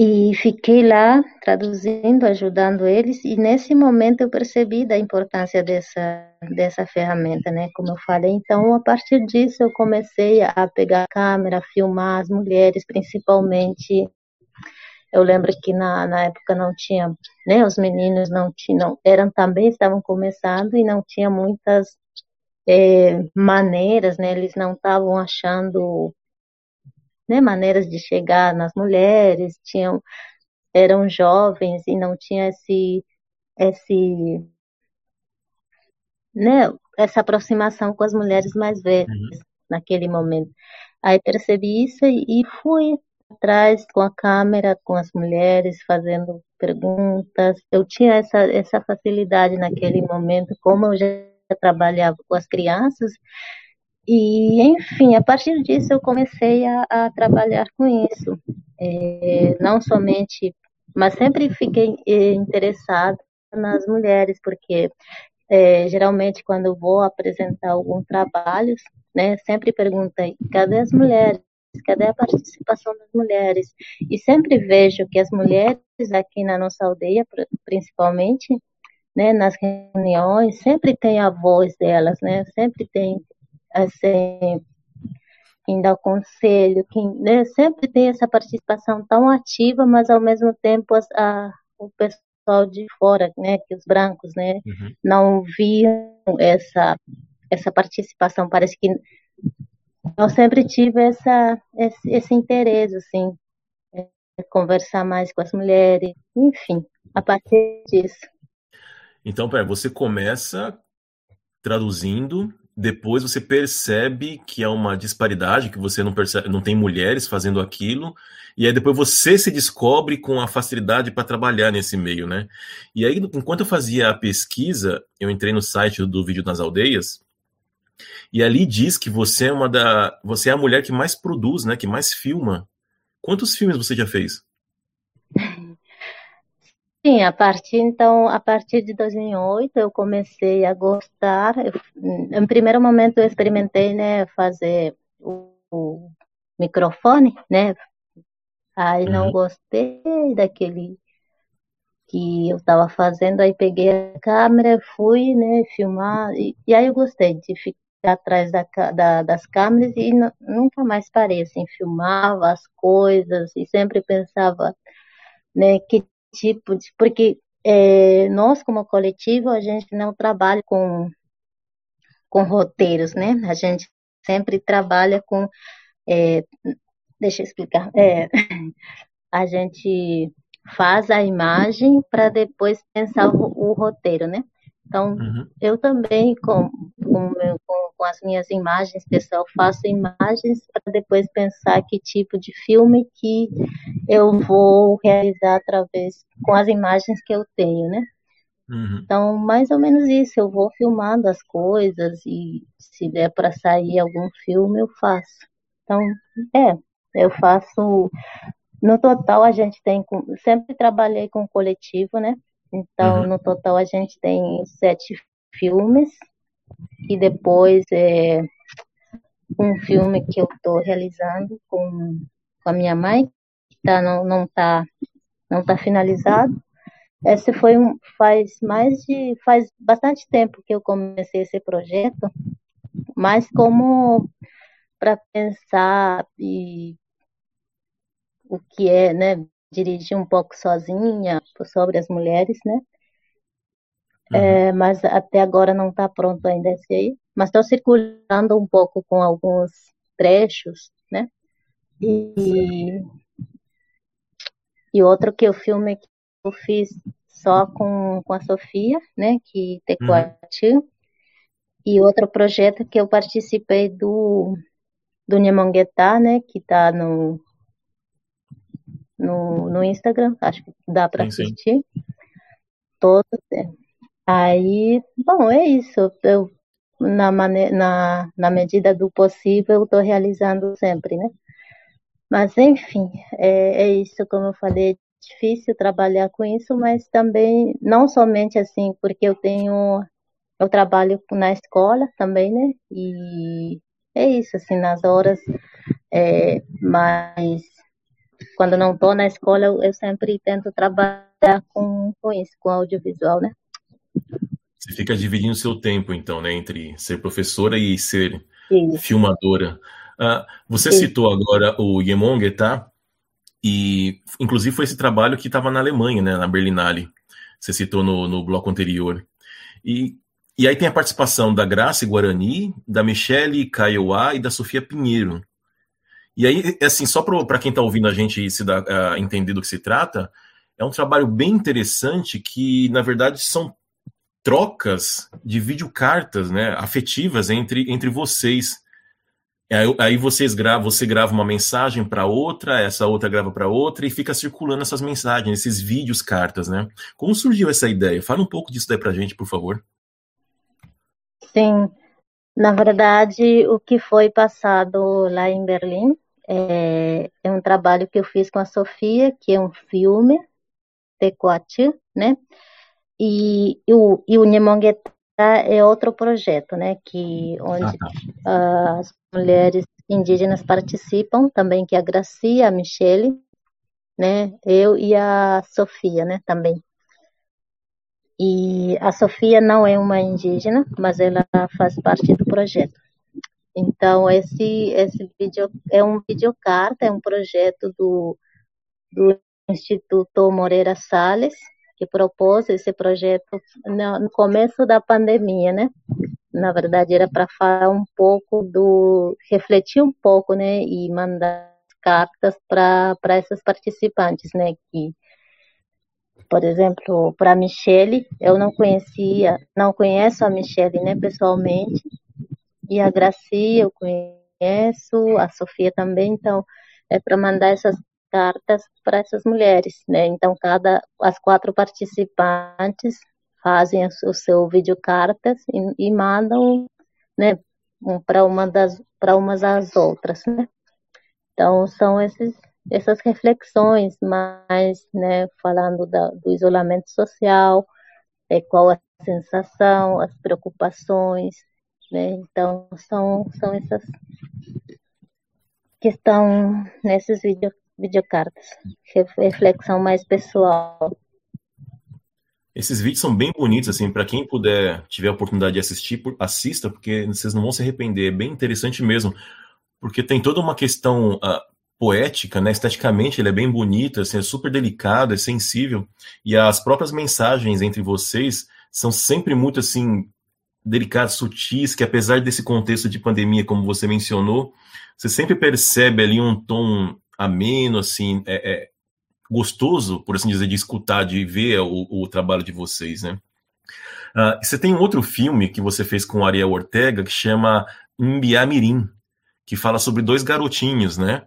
E fiquei lá traduzindo, ajudando eles, e nesse momento eu percebi da importância dessa, dessa ferramenta, né? Como eu falei, então a partir disso eu comecei a pegar a câmera, filmar as mulheres, principalmente. Eu lembro que na, na época não tinha, né? Os meninos não tinham, eram também estavam começando e não tinha muitas é, maneiras, né? Eles não estavam achando né, maneiras de chegar nas mulheres, tinham eram jovens e não tinha esse esse né, essa aproximação com as mulheres mais velhas uhum. naquele momento. Aí percebi isso e fui atrás com a câmera, com as mulheres, fazendo perguntas. Eu tinha essa, essa facilidade naquele momento, como eu já trabalhava com as crianças. E, enfim, a partir disso eu comecei a, a trabalhar com isso. É, não somente, mas sempre fiquei é, interessada nas mulheres, porque é, geralmente quando vou apresentar algum trabalho, né, sempre perguntei, cadê as mulheres? Cadê a participação das mulheres? E sempre vejo que as mulheres aqui na nossa aldeia, principalmente, né, nas reuniões, sempre tem a voz delas, né, sempre tem, assim, quem dá o conselho, quem, né, sempre tem essa participação tão ativa, mas ao mesmo tempo a, a o pessoal de fora, né, que os brancos, né, uhum. não viam essa, essa participação, parece que eu sempre tive essa, esse, esse interesse, assim, é, conversar mais com as mulheres, enfim, a partir disso. Então, pera, você começa traduzindo, depois você percebe que há uma disparidade, que você não percebe, não tem mulheres fazendo aquilo, e aí depois você se descobre com a facilidade para trabalhar nesse meio, né? E aí, enquanto eu fazia a pesquisa, eu entrei no site do Vídeo das Aldeias, e ali diz que você é uma da, você é a mulher que mais produz, né, que mais filma. Quantos filmes você já fez? Sim, a partir então, a partir de 2008 eu comecei a gostar. Eu, em primeiro momento eu experimentei, né, fazer o, o microfone, né? Aí não uhum. gostei daquele que eu estava fazendo, aí peguei a câmera, fui, né, filmar e, e aí eu gostei de atrás da, da, das câmeras e nunca mais parei, assim, filmava as coisas e sempre pensava, né, que tipo de. Porque é, nós, como coletivo, a gente não trabalha com, com roteiros, né? A gente sempre trabalha com. É, deixa eu explicar. É, a gente faz a imagem para depois pensar o, o, roteiro, né? Então, uhum. eu também, com, com, com, com, as minhas imagens, pessoal, faço imagens para depois pensar que tipo de filme que eu vou realizar através, com as imagens que eu tenho, né? Uhum. Então, mais ou menos isso, eu vou filmando as coisas e se der para sair algum filme, eu faço. Então, é, eu faço. No total, a gente tem. Sempre trabalhei com coletivo, né? Então, uhum. no total, a gente tem sete filmes. E depois, é, um filme que eu estou realizando com, com a minha mãe, que tá, não, não está não tá finalizado. Esse foi um, faz mais de, faz bastante tempo que eu comecei esse projeto, mas como para pensar e o que é, né, dirigir um pouco sozinha sobre as mulheres, né? Uhum. É, mas até agora não está pronto ainda esse aí. Mas estou circulando um pouco com alguns trechos, né? E, e outro que o filme que eu fiz só com, com a Sofia, né? Que Tecoati. Uhum. E outro projeto que eu participei do do Nhamonguetá, né? Que está no, no, no Instagram, acho que dá para assistir. Todos. É. Aí, bom, é isso. Eu, na, mane na, na medida do possível, estou realizando sempre, né? Mas, enfim, é, é isso, como eu falei, é difícil trabalhar com isso, mas também, não somente assim, porque eu tenho, eu trabalho na escola também, né? E é isso, assim, nas horas é, mas quando não estou na escola, eu, eu, sempre tento trabalhar com, com isso, com audiovisual, né? Você fica dividindo seu tempo, então, né, entre ser professora e ser isso. filmadora. Uh, você isso. citou agora o Yemonge, tá? E, inclusive, foi esse trabalho que estava na Alemanha, né, na Berlinale. Você citou no, no bloco anterior. E e aí tem a participação da Graça Guarani, da Michele Caioá e da Sofia Pinheiro. E aí, assim, só para quem está ouvindo a gente se dá, uh, entender do que se trata, é um trabalho bem interessante que, na verdade, são trocas de videocartas né, afetivas entre, entre vocês. Aí, vocês gravam, você grava uma mensagem para outra, essa outra grava para outra e fica circulando essas mensagens, esses vídeos cartas, né? Como surgiu essa ideia? Fala um pouco disso daí para gente, por favor. Sim, na verdade, o que foi passado lá em Berlim é, é um trabalho que eu fiz com a Sofia, que é um filme, Tecoati, né? E, e o, e o Nhemonguetá é outro projeto, né? Que, onde ah, tá. as mulheres indígenas participam, também que é a Gracia, a Michele, né? Eu e a Sofia, né? Também. E a Sofia não é uma indígena, mas ela faz parte do projeto. Então, esse, esse vídeo é um videocarta, é um projeto do, do Instituto Moreira Salles, que propôs esse projeto no, no começo da pandemia, né? Na verdade, era para falar um pouco do. refletir um pouco, né? E mandar cartas para essas participantes, né? Que por exemplo, para a Michelle, eu não conhecia, não conheço a Michelle, né, pessoalmente, e a Gracia eu conheço, a Sofia também, então é para mandar essas cartas para essas mulheres, né? Então cada as quatro participantes fazem o seu videocartas e, e mandam, né, para uma das para umas às outras, né? Então são esses essas reflexões mais, né, falando da, do isolamento social, é, qual a sensação, as preocupações, né, então são, são essas que estão nesses vídeo, videocartas, reflexão mais pessoal. Esses vídeos são bem bonitos, assim, para quem puder, tiver a oportunidade de assistir, assista, porque vocês não vão se arrepender, é bem interessante mesmo, porque tem toda uma questão uh, poética, né? Esteticamente ele é bem bonito, assim, é super delicado, é sensível. E as próprias mensagens entre vocês são sempre muito assim delicadas, sutis, que apesar desse contexto de pandemia, como você mencionou, você sempre percebe ali um tom ameno, assim, é, é, gostoso, por assim dizer, de escutar, de ver o, o trabalho de vocês, né? Uh, você tem um outro filme que você fez com Ariel Ortega que chama Mirim, que fala sobre dois garotinhos, né?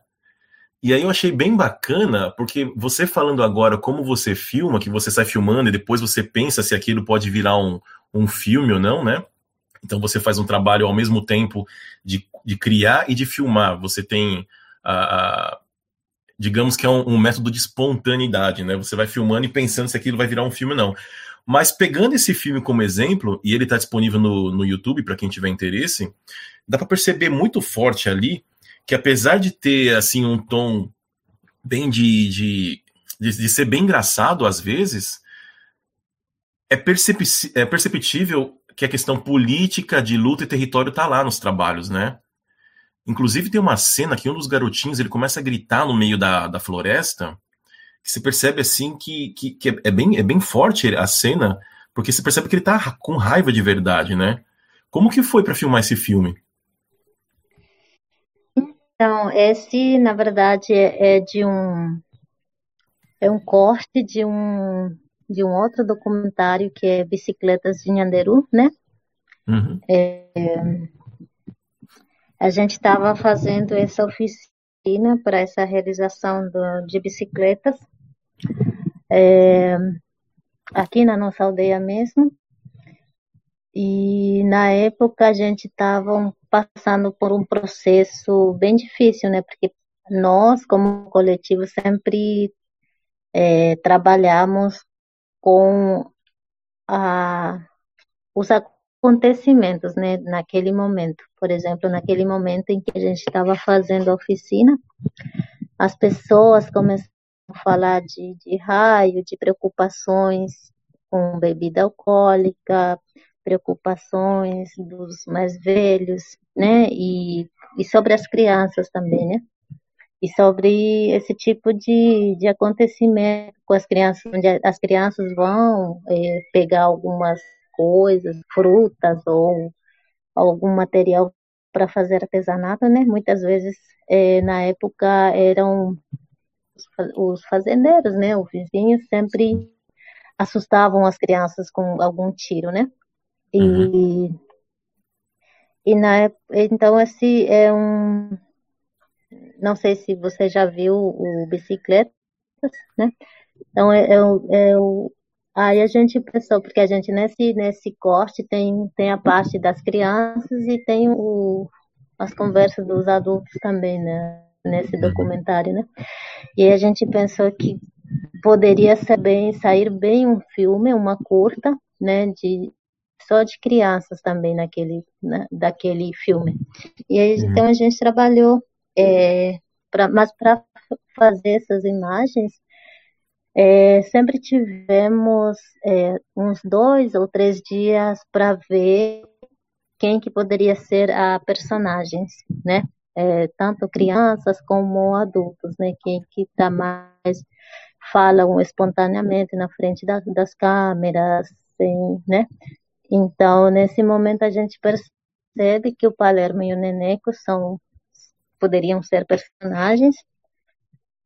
E aí eu achei bem bacana, porque você falando agora como você filma, que você sai filmando e depois você pensa se aquilo pode virar um, um filme ou não, né? Então você faz um trabalho ao mesmo tempo de, de criar e de filmar. Você tem a, a digamos que é um, um, método de espontaneidade, né? Você vai filmando e pensando se aquilo vai virar um filme ou não. Mas pegando esse filme como exemplo, e ele está disponível no, no YouTube para quem tiver interesse, dá para perceber muito forte ali que apesar de ter assim um tom bem de, de, de, ser bem engraçado às vezes, é, percep é perceptível que a questão política de luta e território está lá nos trabalhos, né? Inclusive tem uma cena que um dos garotinhos ele começa a gritar no meio da, da floresta, que se percebe assim que, que, que é, bem, é bem forte a cena, porque se percebe que ele está com raiva de verdade, né? Como que foi para filmar esse filme? Então, esse, na verdade, é, é de um é um corte de um de um outro documentário que é Bicicletas de Nhanderu, né? Uhum. É, a gente estava fazendo essa oficina para essa realização do, de bicicletas é, aqui na nossa aldeia mesmo. E na época a gente estava passando por um processo bem difícil, né? Porque nós, como coletivo, sempre é, trabalhamos com a, os acontecimentos, né? Naquele momento. Por exemplo, naquele momento em que a gente estava fazendo a oficina, as pessoas começaram a falar de, de raio, de preocupações com bebida alcoólica, preocupações dos mais velhos, né? E, e sobre as crianças também, né? E sobre esse tipo de, de acontecimento com as crianças, onde as crianças vão é, pegar algumas coisas, frutas ou algum material para fazer artesanato, né? Muitas vezes, é, na época, eram os fazendeiros, né? Os vizinhos sempre assustavam as crianças com algum tiro, né? E, uhum. e na então esse é um não sei se você já viu o bicicletas, né? Então é, é, o, é o aí a gente pensou porque a gente nesse nesse corte tem tem a parte das crianças e tem o as conversas dos adultos também, né? Nesse uhum. documentário, né? E a gente pensou que poderia ser bem, sair bem um filme, uma curta, né? De só de crianças também naquele, na, daquele filme. E aí, uhum. então a gente trabalhou, é, pra, mas para fazer essas imagens, é, sempre tivemos é, uns dois ou três dias para ver quem que poderia ser a personagens, né? É, tanto crianças como adultos, né? Quem que está mais falam espontaneamente na frente das, das câmeras, sem, né? Então, nesse momento, a gente percebe que o Palermo e o Neneco são, poderiam ser personagens.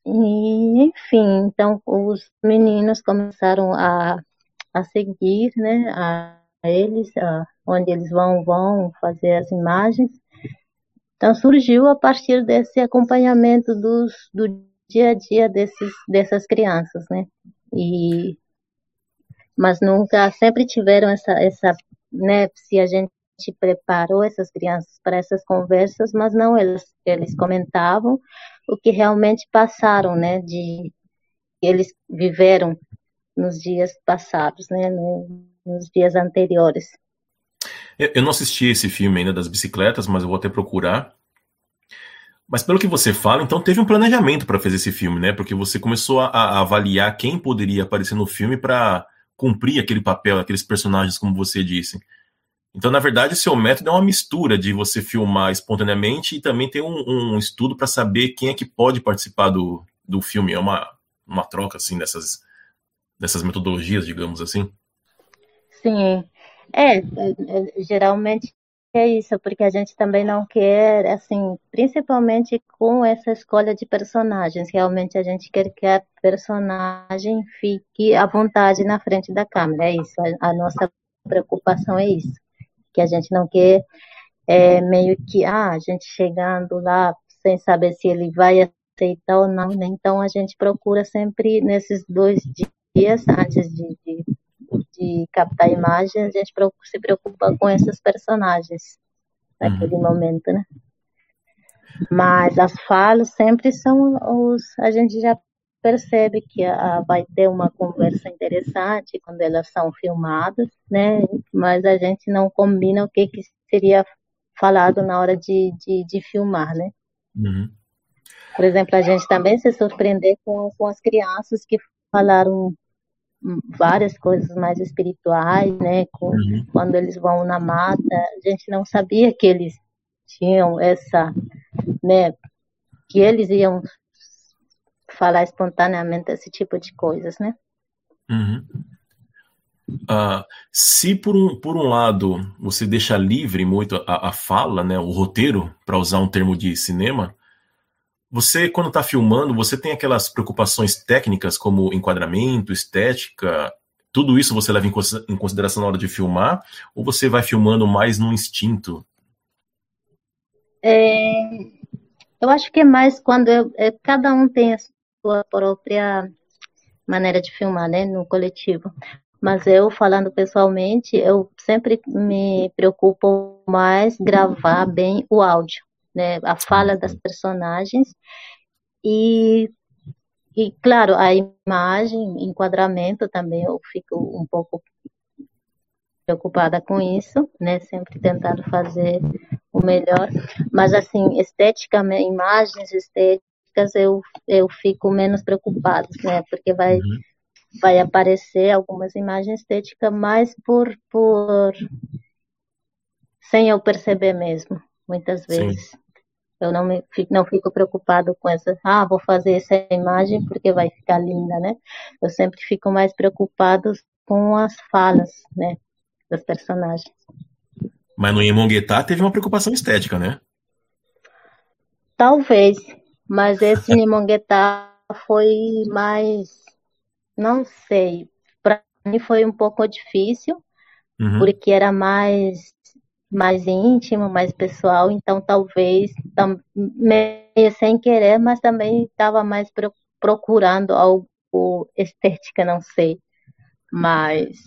E, enfim, então os meninos começaram a, a seguir, né, a, a eles, a, onde eles vão, vão fazer as imagens. Então surgiu a partir desse acompanhamento dos, do dia a dia desses, dessas crianças, né? E mas nunca, sempre tiveram essa, essa, né, se a gente preparou essas crianças para essas conversas, mas não, eles, eles comentavam o que realmente passaram, né, de, eles viveram nos dias passados, né, no, nos dias anteriores. Eu não assisti esse filme ainda das bicicletas, mas eu vou até procurar. Mas pelo que você fala, então teve um planejamento para fazer esse filme, né? Porque você começou a, a avaliar quem poderia aparecer no filme para cumprir aquele papel, aqueles personagens, como você disse. Então, na verdade, o seu método é uma mistura de você filmar espontaneamente e também ter um, um estudo para saber quem é que pode participar do, do filme. É uma, uma troca, assim, dessas, dessas metodologias, digamos assim. Sim. É, é, é geralmente é isso, porque a gente também não quer, assim, principalmente com essa escolha de personagens, realmente a gente quer que a personagem fique à vontade na frente da câmera, é isso, a, a nossa preocupação é isso, que a gente não quer é, meio que, ah, a gente chegando lá sem saber se ele vai aceitar ou não, né? então a gente procura sempre nesses dois dias antes de, de de captar imagens, a gente se preocupa com esses personagens naquele uhum. momento, né? Mas as falas sempre são os. A gente já percebe que a, vai ter uma conversa interessante quando elas são filmadas, né? Mas a gente não combina o que, que seria falado na hora de, de, de filmar, né? Uhum. Por exemplo, a gente também se surpreender com, com as crianças que falaram várias coisas mais espirituais, né? Com, uhum. Quando eles vão na mata, a gente não sabia que eles tinham essa, né? Que eles iam falar espontaneamente esse tipo de coisas, né? Uhum. Uh, se por um, por um lado você deixa livre muito a, a fala, né, o roteiro, para usar um termo de cinema, você, quando está filmando, você tem aquelas preocupações técnicas como enquadramento, estética, tudo isso você leva em consideração na hora de filmar? Ou você vai filmando mais no instinto? É, eu acho que é mais quando eu, é, cada um tem a sua própria maneira de filmar, né, no coletivo. Mas eu, falando pessoalmente, eu sempre me preocupo mais gravar bem o áudio né, a fala das personagens e e claro a imagem, enquadramento também eu fico um pouco preocupada com isso, né, sempre tentando fazer o melhor, mas assim esteticamente imagens estéticas eu eu fico menos preocupada, né, porque vai uhum. vai aparecer algumas imagens estéticas mais por por sem eu perceber mesmo, muitas vezes. Sim. Eu não, me, não fico preocupado com essa, ah, vou fazer essa imagem porque vai ficar linda, né? Eu sempre fico mais preocupado com as falas, né, dos personagens. Mas no Yemonguetá teve uma preocupação estética, né? Talvez, mas esse Yemonguetá foi mais, não sei, para mim foi um pouco difícil, uhum. porque era mais mais íntimo, mais pessoal, então talvez meio sem querer, mas também estava mais procurando algo estética, não sei. Mas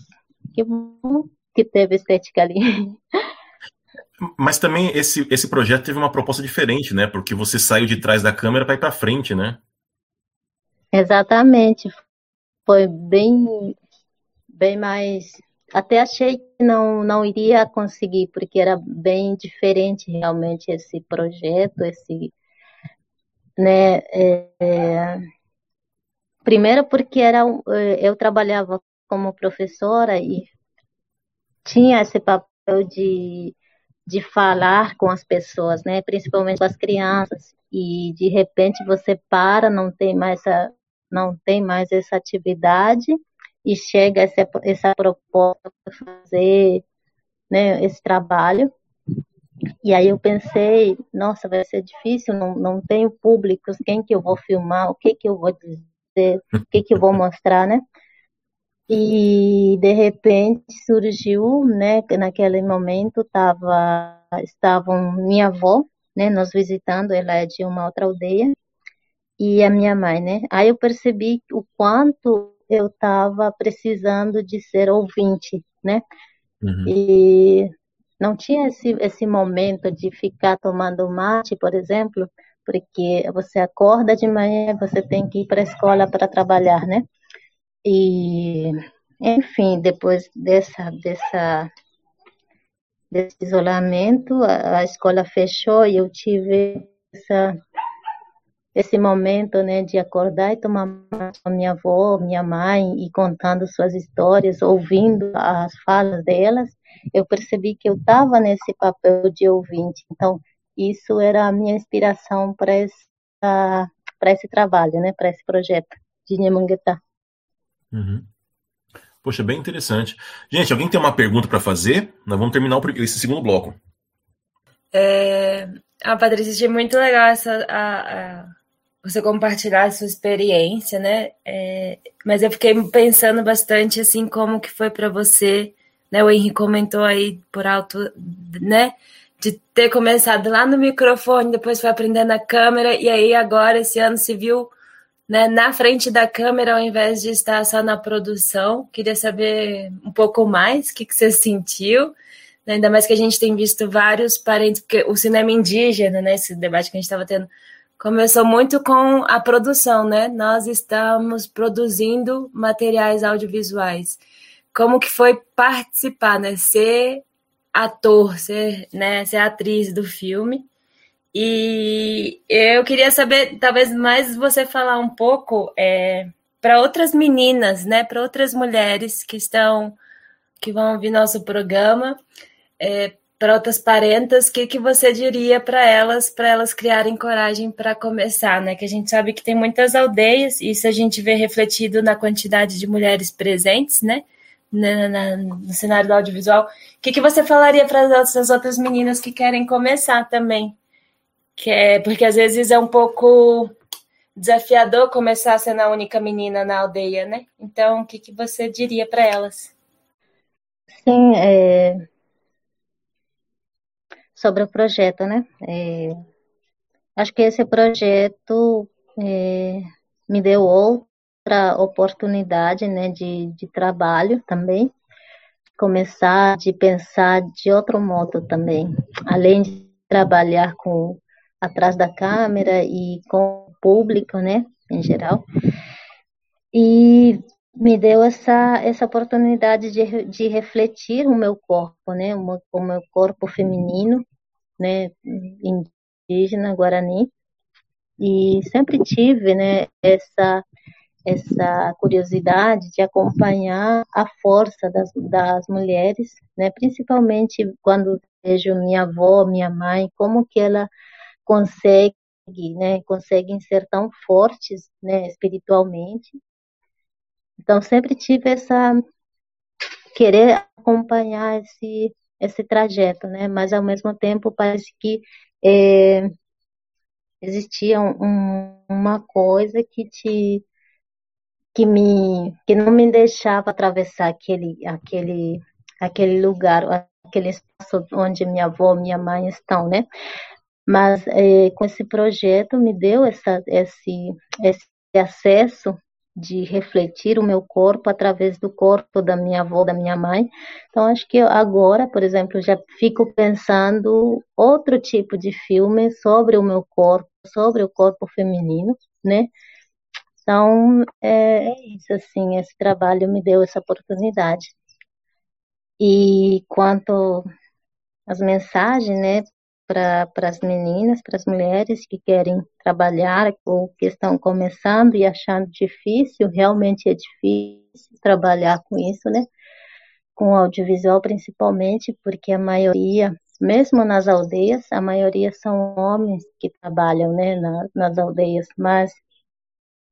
que bom que teve estética ali. Mas também esse, esse projeto teve uma proposta diferente, né? Porque você saiu de trás da câmera para ir para frente, né? Exatamente. Foi bem, bem mais até achei que não, não iria conseguir, porque era bem diferente realmente esse projeto, esse, né, é, é, primeiro porque era, é, eu trabalhava como professora e tinha esse papel de, de falar com as pessoas, né, principalmente com as crianças, e de repente você para, não tem mais essa, não tem mais essa atividade, e chega essa, essa proposta para fazer né, esse trabalho. E aí eu pensei, nossa, vai ser difícil, não, não tenho públicos, quem que eu vou filmar, o que que eu vou dizer, o que que eu vou mostrar, né? E de repente surgiu, né, naquele momento tava, estavam minha avó, né, nos visitando, ela é de uma outra aldeia, e a minha mãe, né? Aí eu percebi o quanto eu estava precisando de ser ouvinte, né? Uhum. E não tinha esse, esse momento de ficar tomando mate, por exemplo, porque você acorda de manhã, você tem que ir para a escola para trabalhar, né? E, enfim, depois dessa, dessa, desse isolamento, a, a escola fechou e eu tive essa esse momento, né, de acordar e tomar com a minha avó, minha mãe e contando suas histórias, ouvindo as falas delas, eu percebi que eu estava nesse papel de ouvinte. Então, isso era a minha inspiração para essa para esse trabalho, né, para esse projeto de Nhemunguetá. Uhum. Poxa, bem interessante. Gente, alguém tem uma pergunta para fazer? Nós vamos terminar esse segundo bloco. É... Ah, Patrícia, achei muito legal essa, a, a, você compartilhar a sua experiência, né? É... Mas eu fiquei pensando bastante, assim, como que foi para você, né? O Henrique comentou aí por alto, né? De ter começado lá no microfone, depois foi aprendendo a câmera, e aí agora, esse ano, se viu né, na frente da câmera ao invés de estar só na produção. Queria saber um pouco mais o que, que você sentiu, né, ainda mais que a gente tem visto vários parentes, porque o cinema indígena, né, esse debate que a gente estava tendo, começou muito com a produção, né? Nós estamos produzindo materiais audiovisuais. Como que foi participar, né? Ser ator, ser, né, ser atriz do filme e eu queria saber, talvez mais você falar um pouco é, para outras meninas, né, para outras mulheres que estão, que vão ouvir nosso programa, é, para outras parentas, o que, que você diria para elas, para elas criarem coragem para começar, né? Que a gente sabe que tem muitas aldeias, e isso a gente vê refletido na quantidade de mulheres presentes, né? Na, na, no cenário do audiovisual. O que, que você falaria para as outras meninas que querem começar também? que é porque às vezes é um pouco desafiador começar sendo a única menina na aldeia, né? Então, o que, que você diria para elas? Sim, é... sobre o projeto, né? É... Acho que esse projeto é... me deu outra oportunidade, né, de, de trabalho também, começar de pensar de outro modo também, além de trabalhar com atrás da câmera e com o público, né, em geral. E me deu essa, essa oportunidade de, de refletir o meu corpo, né, o, o meu corpo feminino, né, indígena, guarani. E sempre tive, né, essa essa curiosidade de acompanhar a força das, das mulheres, né, principalmente quando vejo minha avó, minha mãe, como que ela consegue, né, conseguem ser tão fortes, né, espiritualmente. Então sempre tive essa querer acompanhar esse esse trajeto, né? Mas ao mesmo tempo parece que é, existia um, uma coisa que te que me que não me deixava atravessar aquele aquele aquele lugar, aquele espaço onde minha avó, minha mãe estão, né? mas é, com esse projeto me deu essa, esse, esse acesso de refletir o meu corpo através do corpo da minha avó, da minha mãe. Então, acho que agora, por exemplo, já fico pensando outro tipo de filme sobre o meu corpo, sobre o corpo feminino, né? Então, é, é isso, assim, esse trabalho me deu essa oportunidade. E quanto às mensagens, né, para as meninas, para as mulheres que querem trabalhar ou que estão começando e achando difícil, realmente é difícil trabalhar com isso, né? Com audiovisual principalmente, porque a maioria, mesmo nas aldeias, a maioria são homens que trabalham, né, na, nas aldeias, mas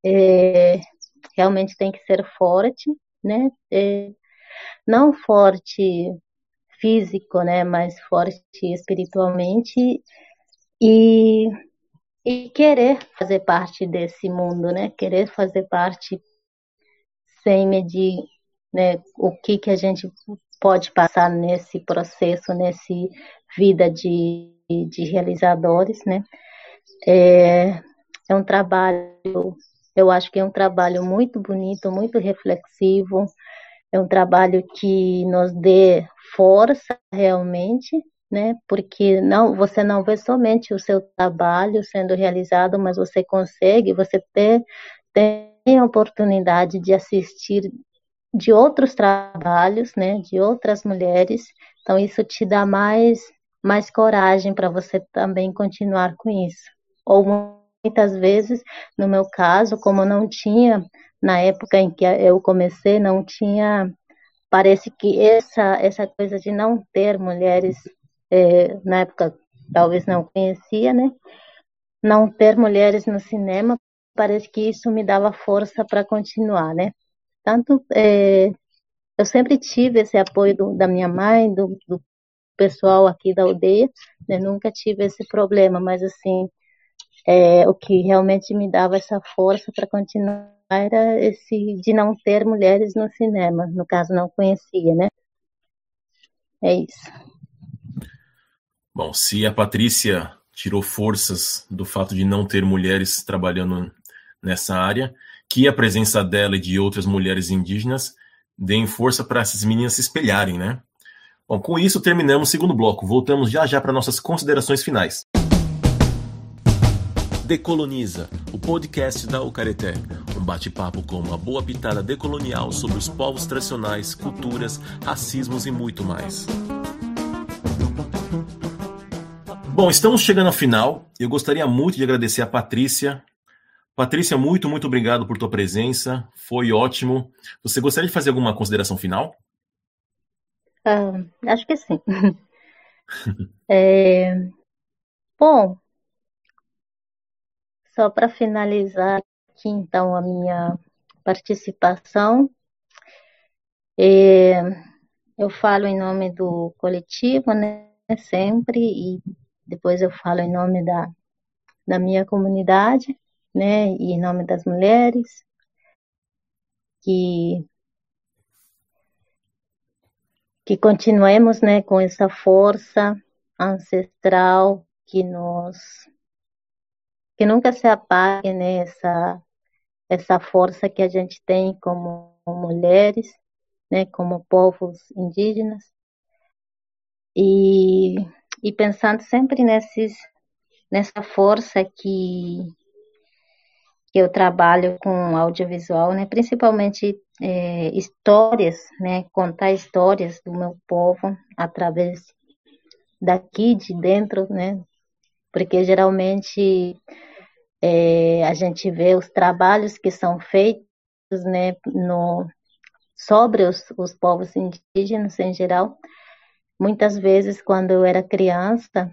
é, realmente tem que ser forte, né? É, não forte físico, né, mais forte espiritualmente e, e querer fazer parte desse mundo, né, querer fazer parte sem medir, né, o que que a gente pode passar nesse processo, nesse vida de, de realizadores, né, é, é um trabalho, eu acho que é um trabalho muito bonito, muito reflexivo, é um trabalho que nos dê força realmente, né? Porque não, você não vê somente o seu trabalho sendo realizado, mas você consegue, você ter, tem a oportunidade de assistir de outros trabalhos, né? De outras mulheres. Então isso te dá mais mais coragem para você também continuar com isso. Ou muitas vezes, no meu caso, como não tinha na época em que eu comecei, não tinha parece que essa essa coisa de não ter mulheres é, na época talvez não conhecia, né? Não ter mulheres no cinema parece que isso me dava força para continuar, né? Tanto é, eu sempre tive esse apoio do, da minha mãe, do, do pessoal aqui da aldeia, né? Nunca tive esse problema, mas assim, é, o que realmente me dava essa força para continuar era esse de não ter mulheres no cinema, no caso não conhecia, né? É isso. Bom, se a Patrícia tirou forças do fato de não ter mulheres trabalhando nessa área, que a presença dela e de outras mulheres indígenas deem força para essas meninas se espelharem, né? Bom, com isso terminamos o segundo bloco. Voltamos já já para nossas considerações finais. Decoloniza, o podcast da Ucareté. Um bate-papo com uma boa pitada decolonial sobre os povos tradicionais, culturas, racismos e muito mais. Bom, estamos chegando ao final. Eu gostaria muito de agradecer a Patrícia. Patrícia, muito, muito obrigado por tua presença. Foi ótimo. Você gostaria de fazer alguma consideração final? Uh, acho que sim. é... Bom, só para finalizar aqui, então, a minha participação, é, eu falo em nome do coletivo, né, sempre, e depois eu falo em nome da, da minha comunidade, né, e em nome das mulheres, que que continuemos, né, com essa força ancestral que nos que nunca se apague né, essa, essa força que a gente tem como mulheres, né, como povos indígenas. E, e pensando sempre nesses, nessa força que, que eu trabalho com audiovisual, né, principalmente é, histórias, né, contar histórias do meu povo através daqui de dentro, né, porque geralmente é, a gente vê os trabalhos que são feitos né, no, sobre os, os povos indígenas em geral. Muitas vezes, quando eu era criança,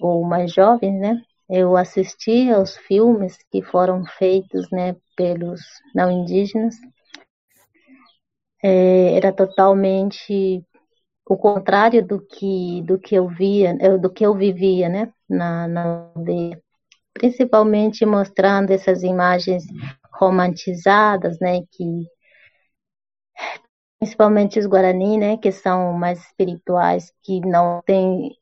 ou mais jovem, né, eu assistia aos filmes que foram feitos né, pelos não indígenas. É, era totalmente o contrário do que do que eu via, do que eu vivia, né, na, na aldeia. Principalmente mostrando essas imagens romantizadas, né, que principalmente os Guarani, né, que são mais espirituais, que não tem,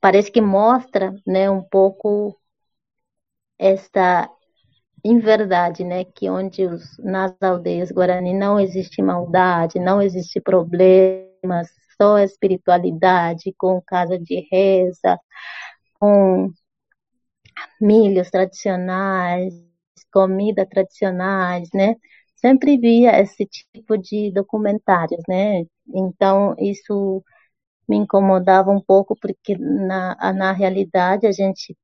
parece que mostra, né, um pouco esta inverdade, né, que onde os, nas aldeias Guarani não existe maldade, não existe problemas, só espiritualidade, com casa de reza, com milhos tradicionais, comida tradicionais, né? Sempre via esse tipo de documentários, né? Então, isso me incomodava um pouco, porque na, na realidade a gente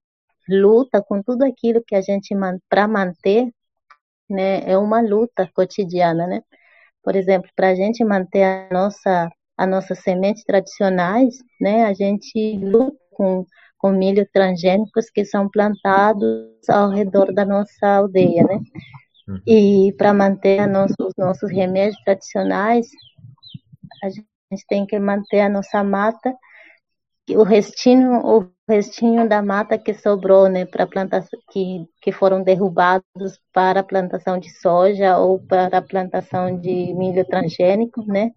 luta com tudo aquilo que a gente, para manter, né? É uma luta cotidiana, né? Por exemplo, para a gente manter a nossa, a nossas sementes tradicionais, né? A gente luta com com milho transgênicos que são plantados ao redor da nossa aldeia, né? E para manter nosso, os nossos remédios tradicionais, a gente tem que manter a nossa mata, o restinho, o restinho da mata que sobrou, né, para plantação que que foram derrubados para a plantação de soja ou para a plantação de milho transgênico, né?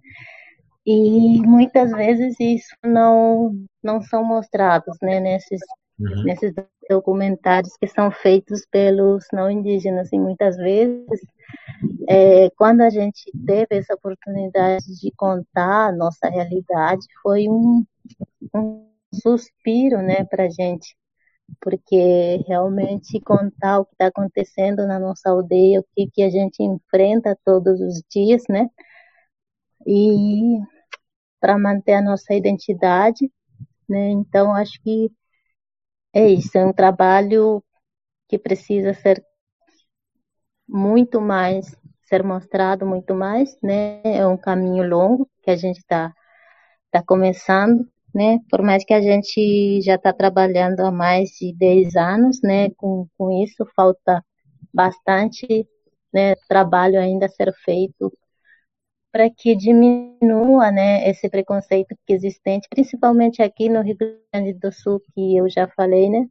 E muitas vezes isso não não são mostrados, né, nesses uhum. nesses documentários que são feitos pelos não indígenas e muitas vezes é, quando a gente teve essa oportunidade de contar a nossa realidade foi um, um suspiro, né, para gente porque realmente contar o que está acontecendo na nossa aldeia, o que, que a gente enfrenta todos os dias, né? E para manter a nossa identidade, né? Então acho que é isso, é um trabalho que precisa ser muito mais ser mostrado muito mais, né? É um caminho longo que a gente está tá começando, né? Por mais que a gente já está trabalhando há mais de 10 anos, né? Com, com isso falta bastante né, trabalho ainda a ser feito para que diminua né, esse preconceito que existente, principalmente aqui no Rio Grande do Sul, que eu já falei, né?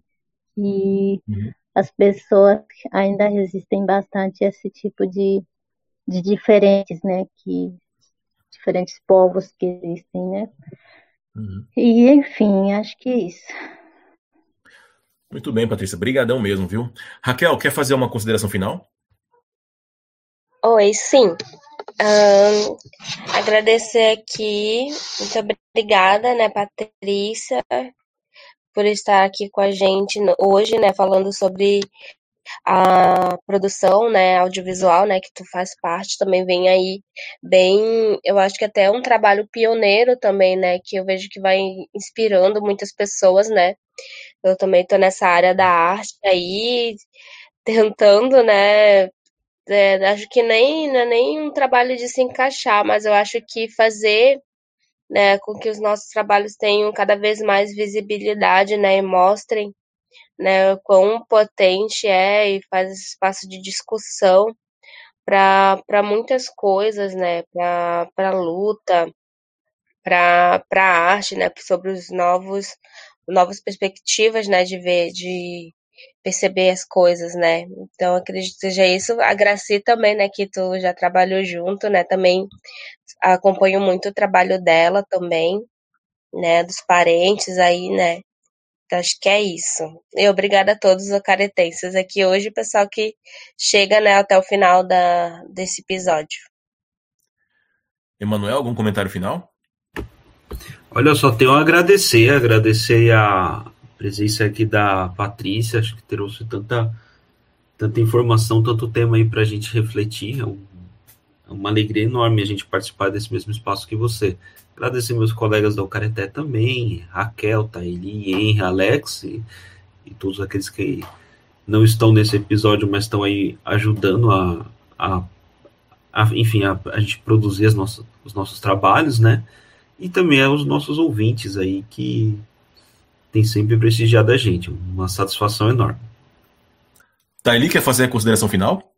E uhum. as pessoas ainda resistem bastante a esse tipo de, de diferentes, né? Que, diferentes povos que existem, né? Uhum. E, enfim, acho que é isso. Muito bem, Patrícia. Brigadão mesmo, viu? Raquel, quer fazer uma consideração final? Oi, sim. Um, agradecer aqui, muito obrigada, né, Patrícia, por estar aqui com a gente hoje, né, falando sobre a produção, né, audiovisual, né, que tu faz parte, também vem aí bem, eu acho que até um trabalho pioneiro também, né, que eu vejo que vai inspirando muitas pessoas, né, eu também tô nessa área da arte aí, tentando, né, é, acho que nem, não é nem um trabalho de se encaixar, mas eu acho que fazer né, com que os nossos trabalhos tenham cada vez mais visibilidade, né, e mostrem, né, quão potente é e faz espaço de discussão para muitas coisas, né, para luta, para a arte, né, sobre os novos novas perspectivas, né, de ver, de perceber as coisas, né? Então acredito que seja isso. A Graci também, né, que tu já trabalhou junto, né? Também acompanho muito o trabalho dela também, né, dos parentes aí, né? Então, acho que é isso. E obrigada a todos os caretenses aqui hoje, pessoal que chega, né, até o final da, desse episódio. Emanuel, algum comentário final? Olha, só tenho a agradecer, agradecer a presença aqui da Patrícia, acho que trouxe tanta, tanta informação, tanto tema aí para a gente refletir. É, é, uma alegria enorme a gente participar desse mesmo espaço que você. Agradecer meus colegas da Ucareté também, Raquel, Taili, Henry, Alex e, e, todos aqueles que não estão nesse episódio, mas estão aí ajudando a, a, a enfim, a, a gente produzir as nossas, os nossos trabalhos, né? e também aos nossos ouvintes aí que tem sempre prestigiado a gente. Uma satisfação enorme. Taili, quer fazer a consideração final?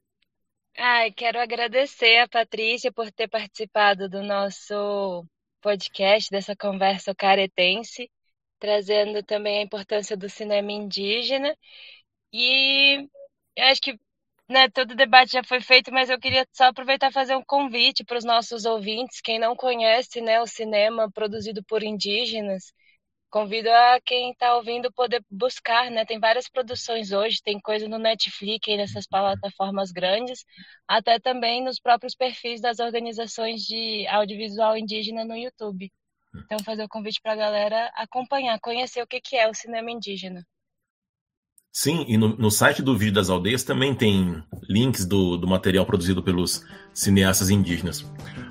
Ai, quero agradecer a Patrícia por ter participado do nosso podcast, dessa conversa caretense, trazendo também a importância do cinema indígena. E acho que né, todo o debate já foi feito, mas eu queria só aproveitar e fazer um convite para os nossos ouvintes, quem não conhece né, o cinema produzido por indígenas, convido a quem está ouvindo poder buscar, né? Tem várias produções hoje, tem coisa no Netflix e nessas plataformas grandes, até também nos próprios perfis das organizações de audiovisual indígena no YouTube. Então, fazer o convite para a galera acompanhar, conhecer o que, que é o cinema indígena. Sim, e no, no, site do Vídeo das Aldeias também tem links do, do material produzido pelos cineastas indígenas.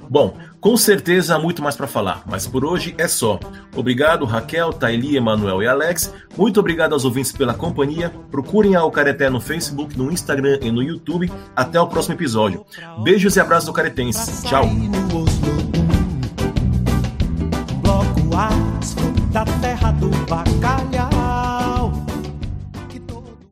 Bom, com certeza há muito mais para falar, mas por hoje é só. Obrigado, Raquel, Taili, Emanuel e Alex. Muito obrigado aos ouvintes pela companhia. Procurem a Careté no Facebook, no Instagram e no YouTube. Até o próximo episódio. Beijos e abraços do Caretense. Tchau. Da terra do